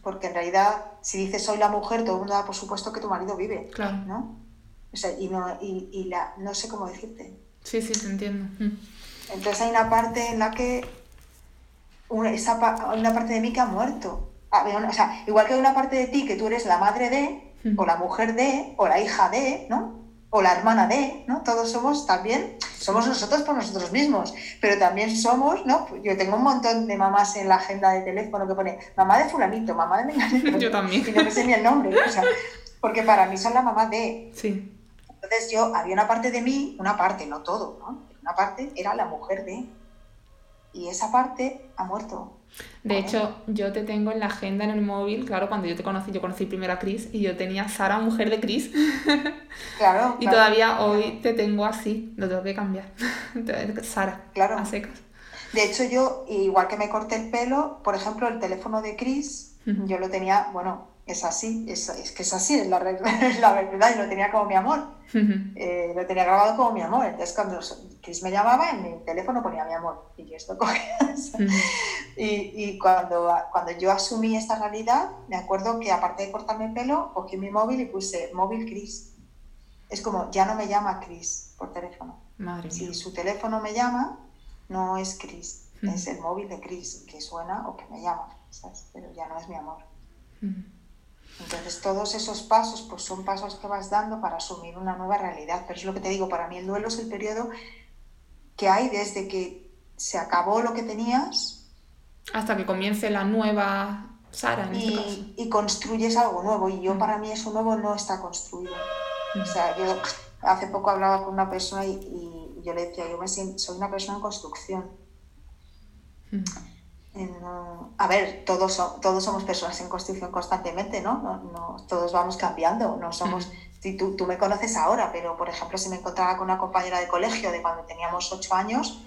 Porque en realidad, si dices soy la mujer, todo el mundo da por supuesto que tu marido vive, claro. ¿no? O sea, y, no, y, y la, no sé cómo decirte. Sí, sí, te entiendo. Entonces hay una parte en la que una, esa, una parte de mí que ha muerto. Ah, o sea, igual que hay una parte de ti que tú eres la madre de, o la mujer de, o la hija de, ¿no? O la hermana de, ¿no? Todos somos también, somos nosotros por nosotros mismos, pero también somos, ¿no? Yo tengo un montón de mamás en la agenda de teléfono que pone mamá de fulanito, mamá de menganito. [LAUGHS] Yo también. Y no me sé ni el nombre, o sea, porque para mí son la mamá de. Sí. Entonces yo, había una parte de mí, una parte, no todo, ¿no? Una parte era la mujer de. Y esa parte ha muerto. De hecho, yo te tengo en la agenda en el móvil, claro, cuando yo te conocí, yo conocí primero a Chris y yo tenía Sara, mujer de Chris. [LAUGHS] Claro. y todavía hoy te tengo así, lo tengo que cambiar. [LAUGHS] Sara, claro. a secas. De hecho, yo, igual que me corté el pelo, por ejemplo, el teléfono de Chris, yo lo tenía, bueno, es así, es, es que es así, es la, [LAUGHS] la verdad, y lo tenía como mi amor. [LAUGHS] Eh, lo tenía grabado como mi amor. Entonces, cuando Chris me llamaba, en mi teléfono ponía mi amor. Y yo esto [LAUGHS] cogía. y, y cuando, cuando yo asumí esta realidad, me acuerdo que aparte de cortarme el pelo, cogí mi móvil y puse móvil Chris. Es como, ya no me llama Chris por teléfono. Madre si su teléfono me llama, no es Chris, es el móvil de Chris que suena o que me llama, ¿sabes? Pero ya no es mi amor. Entonces todos esos pasos pues son pasos que vas dando para asumir una nueva realidad. Pero es lo que te digo, para mí el duelo es el periodo que hay desde que se acabó lo que tenías hasta que comience la nueva Sara en y, este caso. y construyes algo nuevo. Y yo para mí eso nuevo no está construido. O sea, yo hace poco hablaba con una persona y, y yo le decía, yo me siento, soy una persona en construcción. A ver, todos, todos somos personas en construcción constantemente, ¿no? no, no todos vamos cambiando, no somos... Si tú, tú, me conoces ahora, pero por ejemplo, si me encontraba con una compañera de colegio de cuando teníamos ocho años,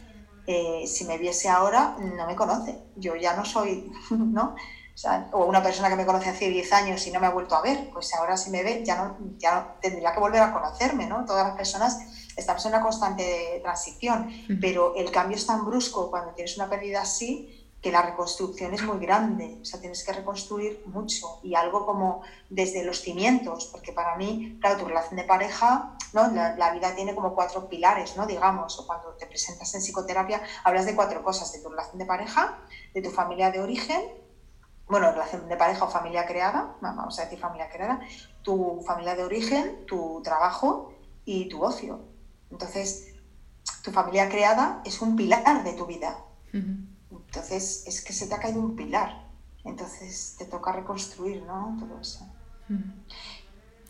eh, si me viese ahora, no me conoce. Yo ya no soy, [LAUGHS] ¿no? O, sea, o, una persona que me conoce hace 10 años y no me ha vuelto a ver, pues ahora si me ve ya no, ya tendría que volver a conocerme, ¿no? Todas las personas estamos en una constante transición, pero el cambio es tan brusco cuando tienes una pérdida así que la reconstrucción es muy grande, o sea, tienes que reconstruir mucho y algo como desde los cimientos, porque para mí, claro, tu relación de pareja, ¿no? La, vida tiene como cuatro pilares, ¿no? Digamos, o cuando te presentas en psicoterapia, hablas de cuatro cosas, de tu relación de pareja, de tu familia de origen, bueno, relación de pareja o familia creada, vamos a decir familia creada, tu familia de origen, tu trabajo y tu ocio. Entonces, tu familia creada es un pilar de tu vida. Uh. Entonces, es que se te ha caído un pilar. Entonces, te toca reconstruir, ¿no? Todo eso. Mm.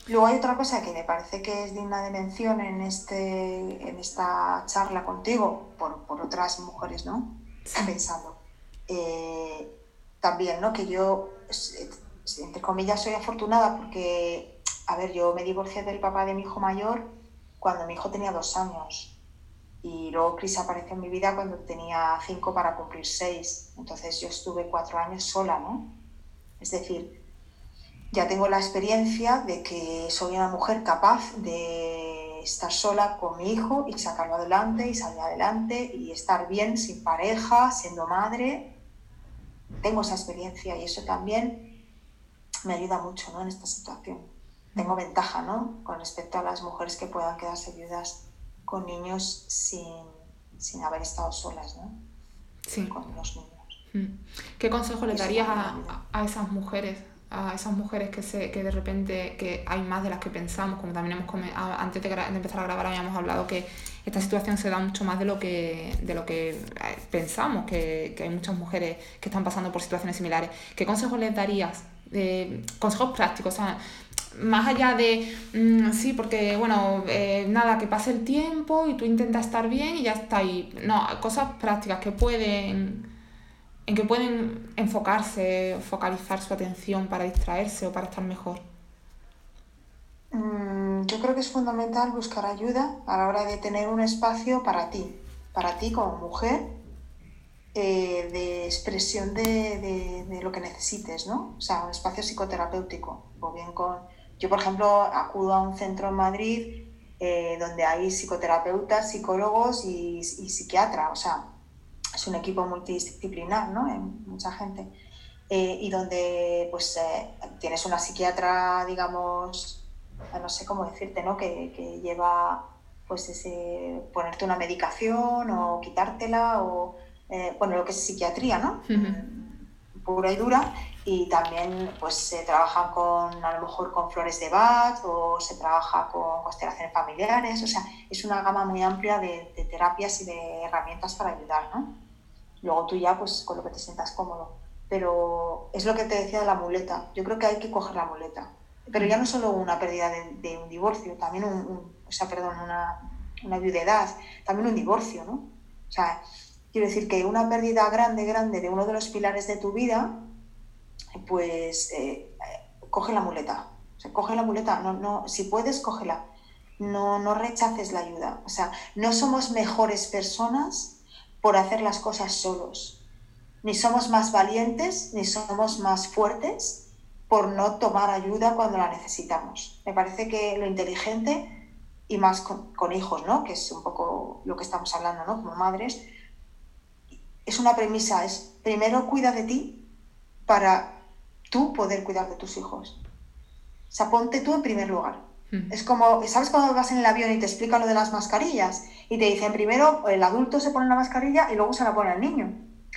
Luego hay otra cosa que me parece que es digna de mención en, este, en esta charla contigo, por, por otras mujeres, ¿no? Sí. Pensando. Eh, también, ¿no? Que yo, entre comillas, soy afortunada porque, a ver, yo me divorcié del papá de mi hijo mayor cuando mi hijo tenía dos años y luego Chris apareció en mi vida cuando tenía cinco para cumplir seis. Entonces yo estuve cuatro años sola, ¿no? Es decir, ya tengo la experiencia de que soy una mujer capaz de estar sola con mi hijo y sacarlo adelante y salir adelante y estar bien sin pareja, siendo madre. Tengo esa experiencia y eso también me ayuda mucho ¿no? en esta situación. Tengo ventaja ¿no? con respecto a las mujeres que puedan quedarse viudas con niños sin, sin haber estado solas, ¿no? Sí. Con los niños. Mm. ¿Qué consejo le darías a, esas mujeres? A esas mujeres que, se, que de repente que hay más de las que pensamos, como también hemos antes de, empezar a grabar habíamos hablado que esta situación se da mucho más de lo que, de lo que eh, pensamos, que, que hay muchas mujeres que están pasando por situaciones similares. ¿Qué consejos les darías? consejos prácticos, o sea, más allá de, mm, sí, porque, bueno, eh, nada, que pase el tiempo y tú intentas estar bien y ya está ahí. No, cosas prácticas que pueden en que pueden enfocarse, focalizar su atención para distraerse o para estar mejor? Mm, yo creo que es fundamental buscar ayuda a la hora de tener un espacio para ti, para ti como mujer, eh, de expresión de, lo que necesites, ¿no? O sea, un espacio psicoterapéutico. O bien con. Yo, por ejemplo, acudo a un centro en Madrid eh, donde hay psicoterapeutas, psicólogos y, y psiquiatras. O sea, es un equipo multidisciplinar, ¿no? mucha gente. Eh, y donde pues eh, tienes una psiquiatra, digamos, no sé cómo decirte, ¿no? Que, que, lleva pues ese, ponerte una medicación o quitártela o eh, bueno, lo que es psiquiatría, ¿no? Pura y dura. Y también pues se trabaja con, a lo mejor con flores de Bach o se trabaja con constelaciones familiares. O sea, es una gama muy amplia de, de terapias y de herramientas para ayudar, ¿no? Luego tú ya, pues con lo que te sientas cómodo. Pero es lo que te decía de la muleta. Yo creo que hay que coger la muleta. Pero ya no solo una pérdida de, un divorcio, también un, o sea, perdón, una, una viudedad, también un divorcio, ¿no? O sea, quiero decir que una pérdida grande, grande de uno de los pilares de tu vida, pues eh, coge la muleta. Coge la muleta. No, no, si puedes, cógela. No, no rechaces la ayuda. O sea, no somos mejores personas por hacer las cosas solos. Ni somos más valientes, ni somos más fuertes por no tomar ayuda cuando la necesitamos. Me parece que lo inteligente, y más con, hijos, ¿no? que es un poco lo que estamos hablando ¿no? como madres, es una premisa, es primero cuida de ti para tú poder cuidar de tus hijos. O sea, ponte tú en primer lugar. Hmm. Es como, ¿sabes cuando vas en el avión y te explican lo de las mascarillas? Y te dicen primero el adulto se pone la mascarilla y luego se la pone el niño.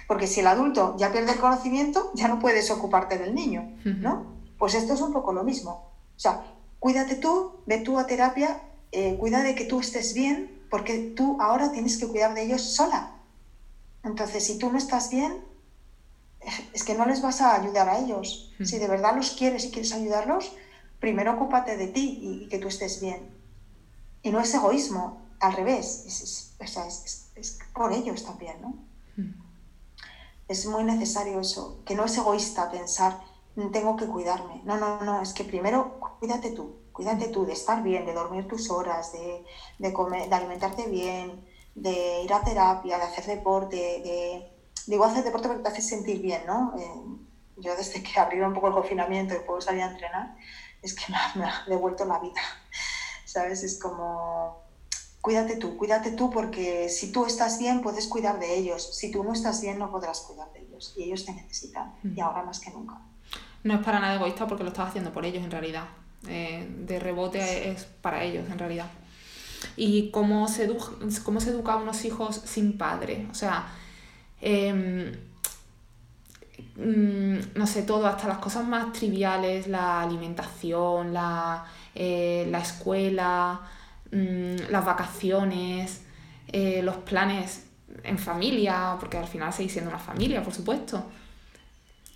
Porque si el adulto ya pierde el conocimiento, ya no puedes ocuparte del niño, ¿no? Pues esto es un poco lo mismo. O sea, cuídate tú, ve tú a terapia, eh, cuida de que tú estés bien, porque tú ahora tienes que cuidar de ellos sola. Entonces, si tú no estás bien, es que no les vas a ayudar a ellos. Si de verdad los quieres y quieres ayudarlos, primero ocúpate de ti y, que tú estés bien. Y no es egoísmo, al revés, es, es, por ellos también, ¿no? Hmm. Es muy necesario eso, que no es egoísta pensar, tengo que cuidarme. No, no, no, es que primero cuídate tú, cuídate tú de estar bien, de dormir tus horas, de, de, comer, de alimentarte bien, de ir a terapia, de hacer deporte, de... Digo hacer deporte porque te hace sentir bien, ¿no? Eh, yo desde que abrieron un poco el confinamiento y puedo salir a entrenar, es que [LAUGHS] me ha, devuelto la vida, ¿sabes? Es como, cuídate tú, cuídate tú porque si tú estás bien puedes cuidar de ellos, si tú no estás bien no podrás cuidar de ellos y ellos te necesitan y mm. ahora más que nunca. No es para nada egoísta porque lo estás haciendo por ellos en realidad. Eh, de rebote es para ellos en realidad. ¿Y cómo se, cómo se educa a unos hijos sin padre? O sea, em, Mm, no sé, todo, hasta las cosas más triviales, la alimentación, la, eh, escuela, mm, las vacaciones, eh, los planes en familia, porque al final seguís siendo una familia, por supuesto.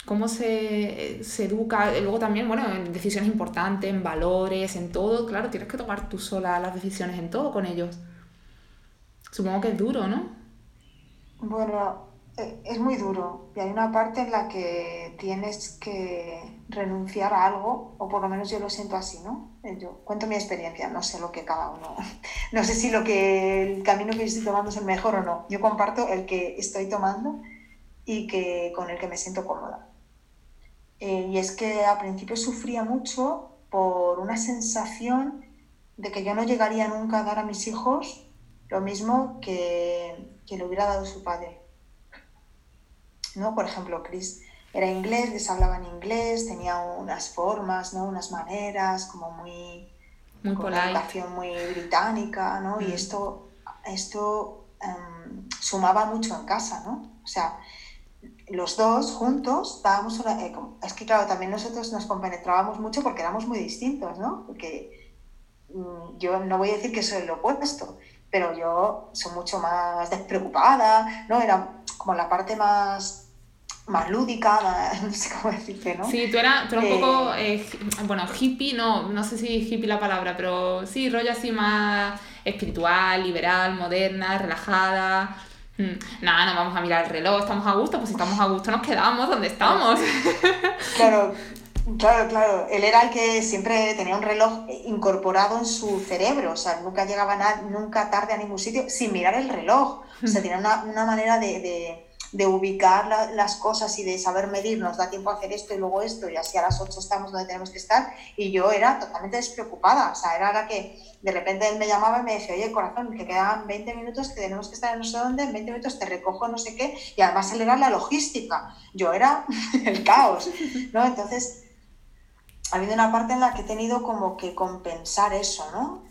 Cómo se, se educa, luego también, bueno, en decisiones importantes, en valores, en todo, claro, tienes que tomar tú sola las decisiones en todo con ellos. Supongo que es duro, ¿no? Bueno, es muy duro y hay una parte en la que tienes que renunciar a algo, o por lo menos yo lo siento así, ¿no? Eh, yo cuento mi experiencia, no sé lo que cada uno, [LAUGHS] no sé si lo que el camino que estoy tomando es el mejor o no. Yo comparto el que estoy tomando y que con el que me siento cómoda. Eh, y es que al principio sufría mucho por una sensación de que yo no llegaría nunca a dar a mis hijos lo mismo que, que le hubiera dado su padre ¿no? Por ejemplo, Chris era inglés, les hablaba en inglés, tenía unas formas, ¿no? Unas maneras como muy... Muy una educación muy británica, ¿no? Y mm. esto, esto em, sumaba mucho en casa, ¿no? O sea, los dos juntos dábamos una... Eh, es que claro, también nosotros nos compenetrábamos mucho porque éramos muy distintos, ¿no? Porque mm, yo no voy a decir que soy lo opuesto, pero yo soy mucho más despreocupada, ¿no? Era como la parte más más lúdica, [LAUGHS] no sé cómo decirte, ¿no? Sí, tú eras, un poco, eh, eh, bueno, hippie, no, no sé si hippie la palabra, pero sí, rollo así más espiritual, liberal, moderna, relajada. Mm, nada, no vamos a mirar el reloj, estamos a gusto, pues si estamos a gusto nos quedamos donde estamos. [LAUGHS] Claro, claro, claro. Él era el que siempre tenía un reloj incorporado en su cerebro, o sea, nunca llegaba nunca tarde a ningún sitio sin mirar el reloj. O sea, tenía una, una manera de de ubicar las cosas y de saber medir, nos da tiempo a hacer esto y luego esto, y así a las 8 estamos donde tenemos que estar, y yo era totalmente despreocupada, o sea, era la que de repente él me llamaba y me decía, oye, corazón, que quedan 20 minutos, que tenemos que estar en no sé dónde, en 20 minutos te recojo no sé qué, y además él era la logística, yo era [LAUGHS] el caos, ¿no? Entonces, ha habido una parte en la que he tenido como que compensar eso, ¿no?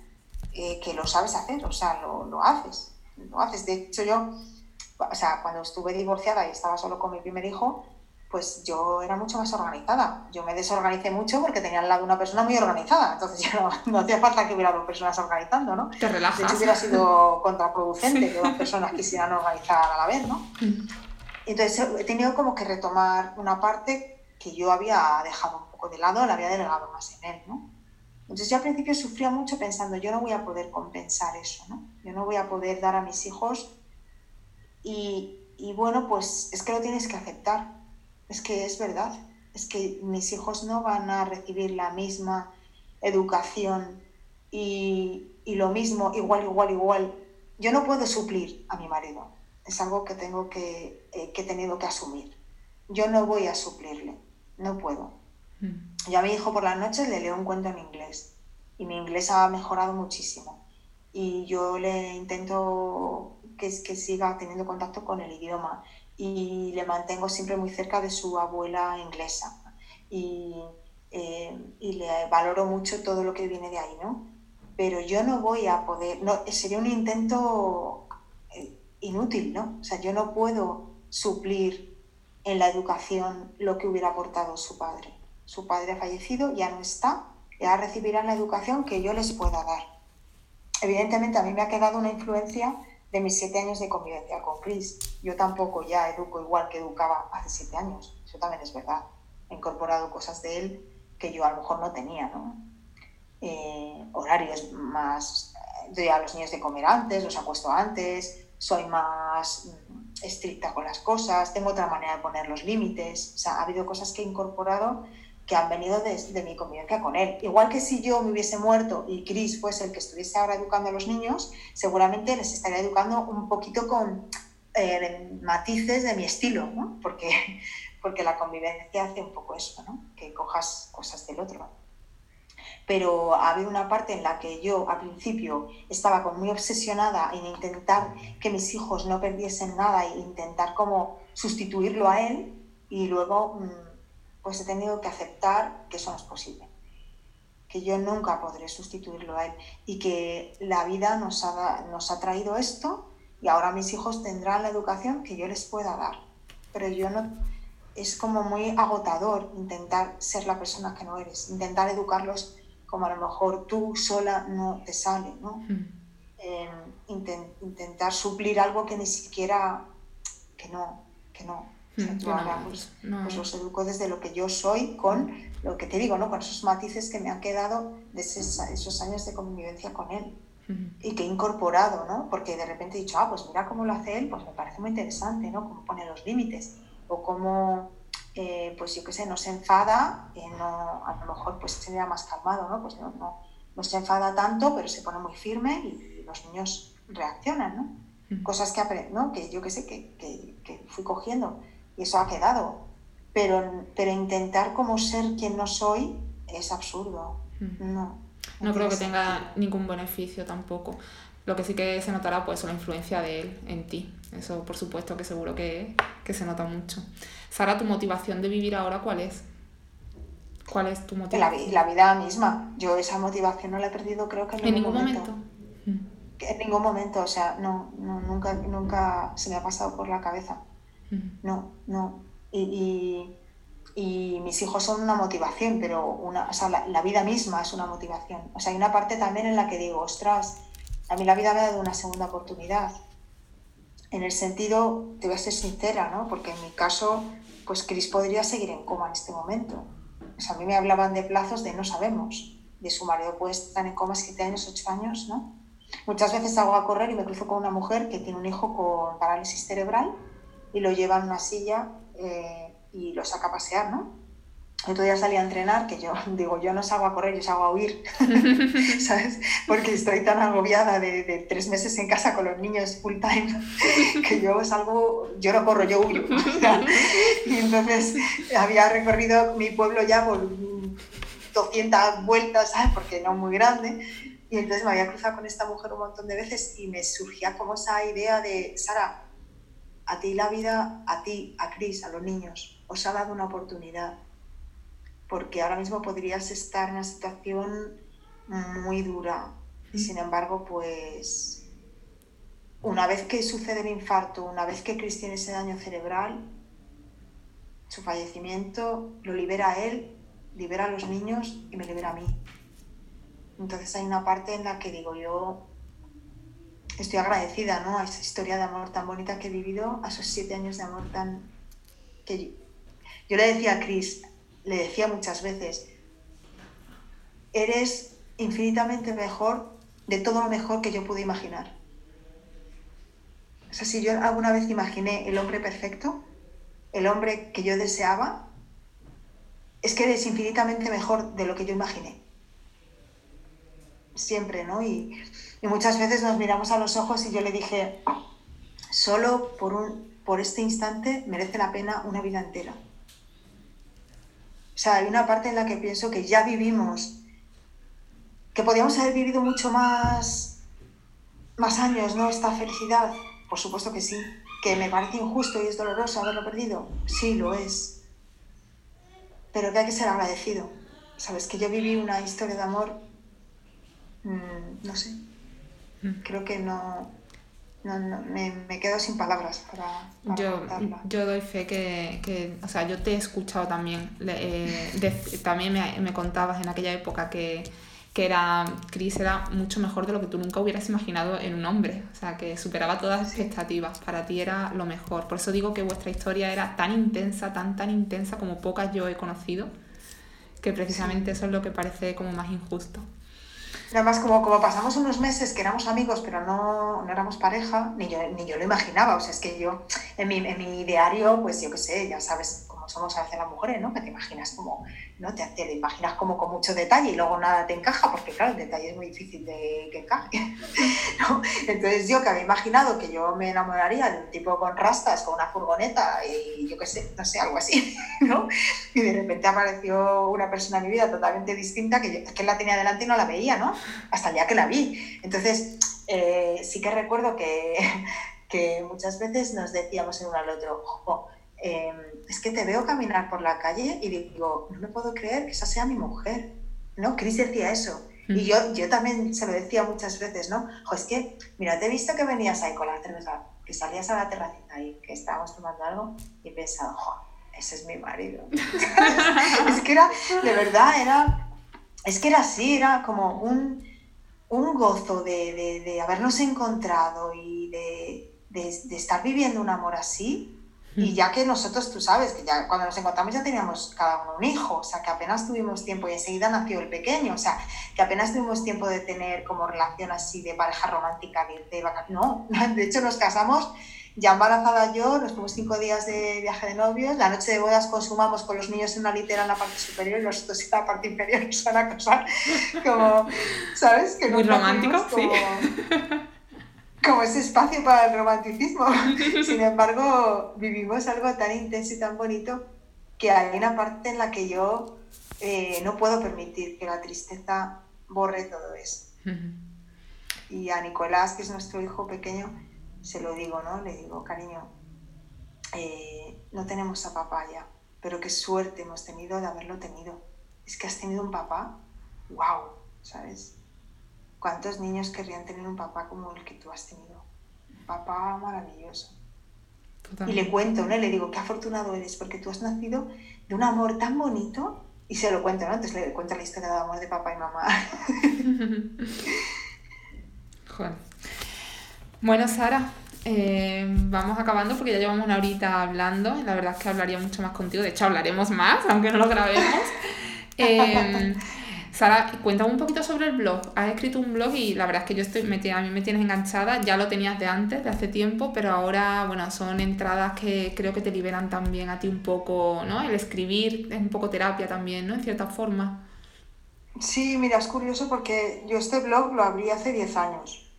Eh, que lo sabes hacer, o sea, lo, lo haces, lo haces. De hecho, yo o sea, cuando estuve divorciada y estaba solo con mi primer hijo, pues yo era mucho más organizada. Yo me desorganicé mucho porque tenía al lado una persona muy organizada. Entonces ya no, [LAUGHS] hacía falta que hubiera dos personas organizando, ¿no? Te relajas. De hecho, hubiera sido [LAUGHS] contraproducente que dos personas quisieran organizar a la vez, ¿no? Mm. Entonces he tenido como que retomar una parte que yo había dejado un poco de lado, la había delegado más en él, ¿no? Entonces yo al principio sufría mucho pensando, yo no voy a poder compensar eso, ¿no? Yo no voy a poder dar a mis hijos y, bueno, pues es que lo tienes que aceptar, es que es verdad, es que mis hijos no van a recibir la misma educación y, lo mismo, igual, igual, igual. Yo no puedo suplir a mi marido, es algo que tengo que, eh, que he tenido que asumir. Yo no voy a suplirle, no puedo. Mm. Yo a mi hijo por las noches le leo un cuento en inglés y mi inglés ha mejorado muchísimo. Y yo le intento que, que siga teniendo contacto con el idioma y le mantengo siempre muy cerca de su abuela inglesa y, eh, y, le valoro mucho todo lo que viene de ahí, ¿no? Pero yo no voy a poder, no, sería un intento eh, inútil, ¿no? O sea, yo no puedo suplir en la educación lo que hubiera aportado su padre. Su padre ha fallecido, ya no está, ya recibirán la educación que yo les pueda dar. Evidentemente a mí me ha quedado una influencia de mis siete años de convivencia con Chris. Yo tampoco ya educo igual que educaba hace siete años, eso también es verdad. He incorporado cosas de él que yo a lo mejor no tenía, ¿no? Eh, horarios más, doy a los niños de comer antes, los acuesto antes, soy más mm, estricta con las cosas, tengo otra manera de poner los límites, o sea, ha habido cosas que he incorporado que han venido de, mi convivencia con él. Igual que si yo me hubiese muerto y Chris fuese el que estuviese ahora educando a los niños, seguramente les estaría educando un poquito con eh, matices de mi estilo, ¿no? porque, [LAUGHS] porque la convivencia hace un poco eso, ¿no? que cojas cosas del otro. Pero ha habido una parte en la que yo al principio estaba como muy obsesionada en intentar que mis hijos no perdiesen nada e intentar como sustituirlo a él y luego... Mm, pues he tenido que aceptar que eso no es posible, que yo nunca podré sustituirlo a él y que la vida nos ha, nos ha traído esto y ahora mis hijos tendrán la educación que yo les pueda dar. Pero yo no, es como muy agotador intentar ser la persona que no eres, intentar educarlos como a lo mejor tú sola no te sale, ¿no? Mm. intentar suplir algo que ni siquiera, que no, que no. Mm, pues, pues, los educo desde lo que yo soy con lo que te digo, ¿no? Con esos matices que me han quedado de esos, años de convivencia con él y que he incorporado, ¿no? Porque de repente he dicho, ah, pues mira cómo lo hace él, pues me parece muy interesante, ¿no? Cómo pone los límites o cómo, eh, pues yo qué sé, no se enfada, eh, no, a lo mejor pues sería más calmado, ¿no? Pues no, no, no se enfada tanto, pero se pone muy firme y, los niños reaccionan, ¿no? Cosas que, ¿no? que yo qué sé, que, que, que fui cogiendo y eso ha quedado. Pero, pero intentar como ser quien no soy es absurdo. No. No creo que tenga ningún beneficio tampoco. Lo que sí que se notará pues la influencia de él en ti. Eso por supuesto que seguro que, que se nota mucho. Sara, ¿tu motivación de vivir ahora cuál es? ¿Cuál es tu motivación? La, vida misma. Yo esa motivación no la he perdido creo que en, ningún momento. En ningún momento, o sea, no, no, nunca, nunca se me ha pasado por la cabeza. No, no. Y, mis hijos son una motivación, pero una, o sea, la, vida misma es una motivación. O sea, hay una parte también en la que digo, ostras, a mí la vida me ha dado una segunda oportunidad. En el sentido, te voy a ser sincera, ¿no? Porque en mi caso, pues Chris podría seguir en coma en este momento. O a mí me hablaban de plazos de no sabemos. De su marido puede estar en coma siete años, ocho años, ¿no? Muchas veces salgo a correr y me cruzo con una mujer que tiene un hijo con parálisis cerebral y lo lleva en una silla eh, y lo saca a pasear, ¿no? Otro día salí a entrenar, que yo [LAUGHS] digo, yo no salgo a correr, yo salgo a huir, [LAUGHS] ¿sabes? Porque estoy tan agobiada de, de, tres meses en casa con los niños full time, [LAUGHS] que yo salgo, yo no corro, yo huyo. y entonces había recorrido mi pueblo ya por 200 vueltas, ¿sabes? Porque no muy grande. Y entonces me había cruzado con esta mujer un montón de veces y me surgía como esa idea de, Sara, a ti la vida, a ti, a Cris, a los niños, os ha dado una oportunidad porque ahora mismo podrías estar en una situación muy dura. Y sin embargo, pues una vez que sucede el infarto, una vez que Chris tiene ese daño cerebral, su fallecimiento lo libera a él, libera a los niños y me libera a mí. Entonces hay una parte en la que digo yo, estoy agradecida ¿no? a esa historia de amor tan bonita que he vivido, a esos siete años de amor tan... que yo, yo le decía a Chris, le decía muchas veces, eres infinitamente mejor de todo lo mejor que yo pude imaginar. O sea, si yo alguna vez imaginé el hombre perfecto, el hombre que yo deseaba, es que eres infinitamente mejor de lo que yo imaginé. Siempre, ¿no? Y, y muchas veces nos miramos a los ojos y yo le dije, solo por, un, por este instante merece la pena una vida entera. O sea, hay una parte en la que pienso que ya vivimos, que podíamos haber vivido mucho más, más años, ¿no? Esta felicidad. Por supuesto que sí. Que me parece injusto y es doloroso haberlo perdido. Sí, lo es. Pero que hay que ser agradecido. Sabes que yo viví una historia de amor, mm, no sé. Creo que no, no, no, me, quedo sin palabras para, yo, yo doy fe que, o sea, yo te he escuchado también, eh, también me, contabas en aquella época que, que era, Chris era mucho mejor de lo que tú nunca hubieras imaginado en un hombre, o sea, que superaba todas las expectativas, para ti era lo mejor. Por eso digo que vuestra historia era tan intensa, tan, tan intensa como pocas yo he conocido, que precisamente eso es lo que parece como más injusto. Además, como, como pasamos unos meses que éramos amigos, pero no, no éramos pareja, ni yo, ni yo lo imaginaba. O sea, es que yo, en mi, en mi diario, pues yo qué sé, ya sabes somos a veces las mujeres, ¿no? Que te imaginas como, ¿no? Te, te imaginas como con mucho detalle y luego nada te encaja, porque claro, el detalle es muy difícil de que encaje. [LAUGHS] Entonces yo que había imaginado que yo me enamoraría de un tipo con rastas, con una furgoneta y yo qué sé, no sé, algo así, [LAUGHS] ¿no? Y de repente apareció una persona en mi vida totalmente distinta que yo que la tenía delante y no la veía, ¿no? Hasta el día que la vi. Entonces, eh, sí que recuerdo que, [LAUGHS] que muchas veces nos decíamos el uno al otro, Em, es que te veo caminar por la calle y digo, no me puedo creer que esa sea mi mujer. ¿No? Chris decía eso. Y mm. yo, yo también se lo decía muchas veces, ¿no? Jo, es que, mira, te he visto que venías ahí con la cerveza, que salías a la terracita ahí, que estábamos tomando algo, y he pensado, jo, ese es mi marido. [LAUGHS] es que era, de verdad, era, es que era así, era como un, un gozo de, de, de habernos encontrado y de, de, estar viviendo un amor así, y ya que nosotros, tú sabes, que ya cuando nos encontramos ya teníamos cada uno un hijo, o sea, que apenas tuvimos tiempo y enseguida nació el pequeño, o sea, que apenas tuvimos tiempo de tener como relación así de pareja romántica, de, de No, [LAUGHS] de hecho nos casamos ya embarazada yo, nos fuimos cinco días de viaje de novios, la noche de bodas consumamos con los niños en una litera en la parte superior y nosotros en la parte inferior, [LAUGHS] que es una cosa como, ¿sabes? Que Muy romántico, sí como ese espacio para el romanticismo. [LAUGHS] Sin embargo, vivimos algo tan intenso y tan bonito que hay una parte en la que yo eh, no puedo permitir que la tristeza borre todo eso. Y a Nicolás, que es nuestro hijo pequeño, se lo digo, ¿no? Le digo, cariño, eh, no tenemos a papá ya, pero qué suerte hemos tenido de haberlo tenido. Es que has tenido un papá, wow, ¿sabes? ¿Cuántos niños querrían tener un papá como el que tú has tenido? Un papá maravilloso. Y le cuento, ¿no? le digo, qué afortunado eres, porque tú has nacido de un amor tan bonito. Y se lo cuento, ¿no? Entonces le cuento la historia de amor de papá y mamá. [LAUGHS] Joder. Bueno, Sara, eh, vamos acabando porque ya llevamos una horita hablando. La verdad es que hablaría mucho más contigo. De hecho, hablaremos más, aunque no lo grabemos. [LAUGHS] Eh, Sara, cuéntame un poquito sobre el blog. Has escrito un blog y la verdad es que yo estoy metida, a mí me tienes enganchada, ya lo tenías de antes, de hace tiempo, pero ahora, bueno, son entradas que creo que te liberan también a ti un poco, ¿no? El escribir es un poco terapia también, ¿no? En cierta forma. Sí, mira, es curioso porque yo este blog lo abrí hace 10 años,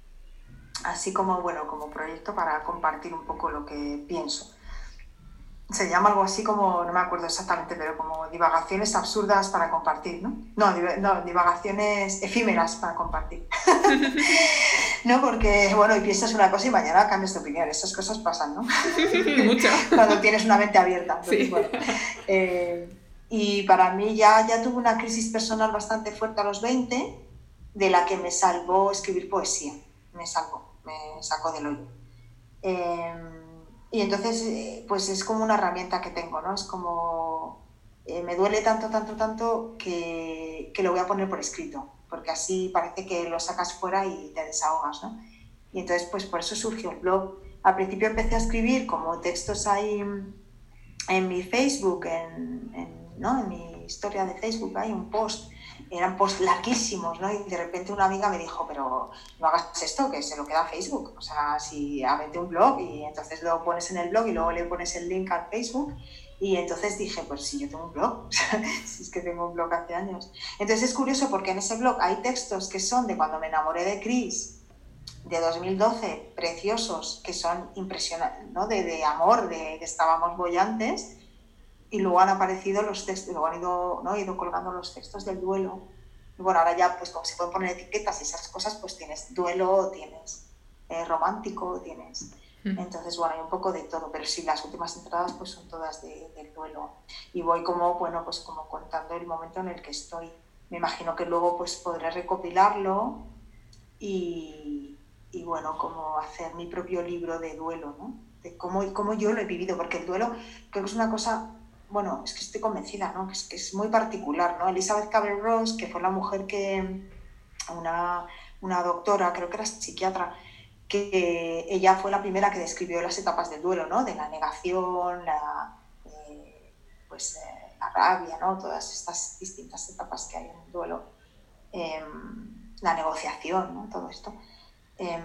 así como, bueno, como proyecto para compartir un poco lo que pienso se llama algo así como, no me acuerdo exactamente, pero como divagaciones absurdas para compartir, ¿no? No, divagaciones efímeras para compartir. [LAUGHS] no, porque, bueno, y piensas una cosa y mañana cambias de opinión. Esas cosas pasan, ¿no? [LAUGHS] Mucho. Cuando tienes una mente abierta. sí. Eh, y para mí ya, ya tuve una crisis personal bastante fuerte a los 20, de la que me salvó escribir poesía. Me salvó, me sacó del hoyo. Eh, y entonces, eh, pues es como una herramienta que tengo, ¿no? Es como, eh, me duele tanto, tanto, tanto que, que, lo voy a poner por escrito, porque así parece que lo sacas fuera y te desahogas, ¿no? Y entonces, pues por eso surgió el blog. Al principio empecé a escribir como textos ahí en mi Facebook, en, en, ¿no? en mi historia de Facebook, hay un post eran posts larguísimos, ¿no? Y de repente una amiga me dijo, pero no hagas esto, que se lo queda a Facebook. O sea, si abrete un blog y entonces lo pones en el blog y luego le pones el link al Facebook. Y entonces dije, pues sí, yo tengo un blog, [LAUGHS] si es que tengo un blog hace años. Entonces es curioso porque en ese blog hay textos que son de cuando me enamoré de Chris, de 2012, preciosos, que son impresionantes, ¿no? De, de amor, de que estábamos bollantes y luego han aparecido los textos, luego han ido, ¿no? ido colgando los textos del duelo. Y bueno, ahora ya, pues como se pueden poner etiquetas y esas cosas, pues tienes duelo, tienes eh, romántico, tienes... Mm. Entonces, bueno, hay un poco de todo, pero sí, las últimas entradas pues son todas de, del duelo. Y voy como, bueno, pues como contando el momento en el que estoy. Me imagino que luego pues podré recopilarlo y, y bueno, como hacer mi propio libro de duelo, ¿no? De cómo, cómo yo lo he vivido, porque el duelo creo que es una cosa bueno, es que estoy convencida, ¿no? Es, que es muy particular, ¿no? Elizabeth Cabell-Ross, que fue la mujer que, una, una doctora, creo que era psiquiatra, que ella fue la primera que describió las etapas del duelo, ¿no? De la negación, la, eh, pues, eh, la rabia, ¿no? Todas estas distintas etapas que hay en el duelo. Em, la negociación, ¿no? Todo esto. Em,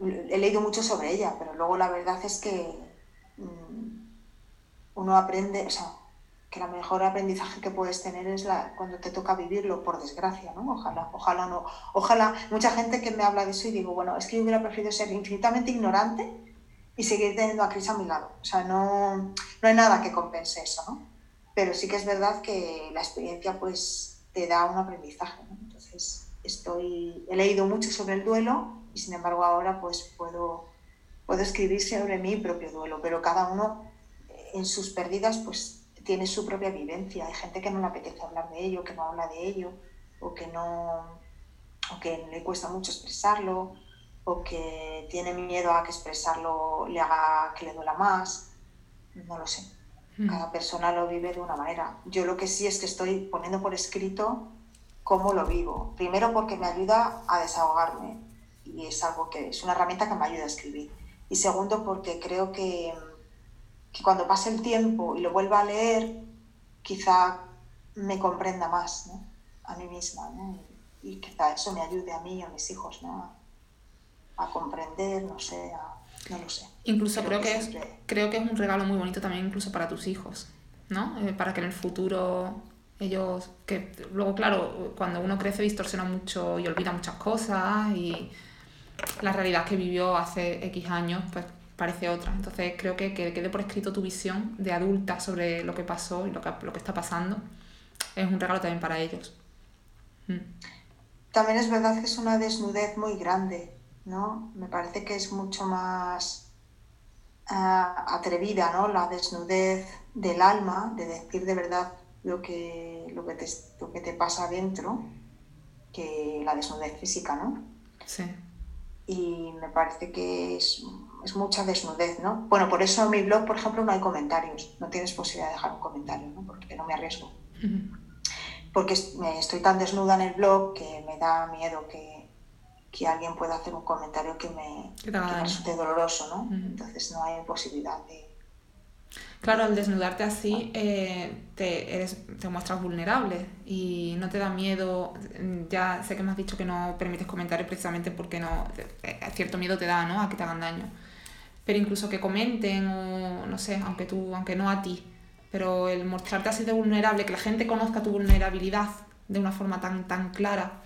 he leído mucho sobre ella, pero luego la verdad es que mm, uno aprende, o sea, que el mejor aprendizaje que puedes tener es la, cuando te toca vivirlo, por desgracia, ¿no? Ojalá, ojalá no. Ojalá, mucha gente que me habla de eso y digo, bueno, es que yo hubiera preferido ser infinitamente ignorante y seguir teniendo a Cris a mi lado. O sea, no, no hay nada que compense eso, ¿no? Pero sí que es verdad que la experiencia, pues, te da un aprendizaje, ¿no? Entonces, estoy, he leído mucho sobre el duelo y, sin embargo, ahora, pues, puedo, puedo escribir sobre mi propio duelo, pero cada uno en sus pérdidas pues tiene su propia vivencia. Hay gente que no le apetece hablar de ello, que no habla de ello, o que no o que le cuesta mucho expresarlo, o que tiene miedo a que expresarlo le haga que le duela más. No lo sé. Hmm. Cada persona lo vive de una manera. Yo lo que sí es que estoy poniendo por escrito cómo lo vivo. Primero porque me ayuda a desahogarme y es algo que es una herramienta que me ayuda a escribir. Y segundo porque creo que que cuando pase el tiempo y lo vuelva a leer, quizá me comprenda más ¿no? a mí misma ¿no? y, quizá eso me ayude a mí y a mis hijos ¿no? a, comprender, no sé, no lo sé. Incluso creo, que, es, creo que es un regalo muy bonito también incluso para tus hijos, ¿no? Eh, para que en el futuro ellos, que luego claro, cuando uno crece distorsiona mucho y olvida muchas cosas y la realidad que vivió hace X años, pues parece otra. Entonces creo que, que quede por escrito tu visión de adulta sobre lo que pasó y lo que, lo que está pasando es un regalo también para ellos. Mm. También es verdad que es una desnudez muy grande, ¿no? Me parece que es mucho más ah, atrevida, ¿no? La desnudez del alma, de decir de verdad lo que, lo que, te, lo que te pasa adentro, que la desnudez física, ¿no? Sí. Y me parece que es es mucha desnudez, ¿no? Bueno, por eso en mi blog, por ejemplo, no hay comentarios, no tienes posibilidad de dejar un comentario, ¿no? Porque no me arriesgo. Porque estoy tan desnuda en el blog que me da miedo que, que alguien pueda hacer un comentario que me, que resulte doloroso, ¿no? Entonces no hay posibilidad de... Claro, al desnudarte así eh, te, eres, te muestras vulnerable y no te da miedo, ya sé que me has dicho que no permites comentarios precisamente porque no, eh, cierto miedo te da, ¿no? A que te hagan daño. Pero incluso que comenten o no sé, aunque tú, aunque no a ti, pero el mostrarte así de vulnerable, que la gente conozca tu vulnerabilidad de una forma tan, tan clara,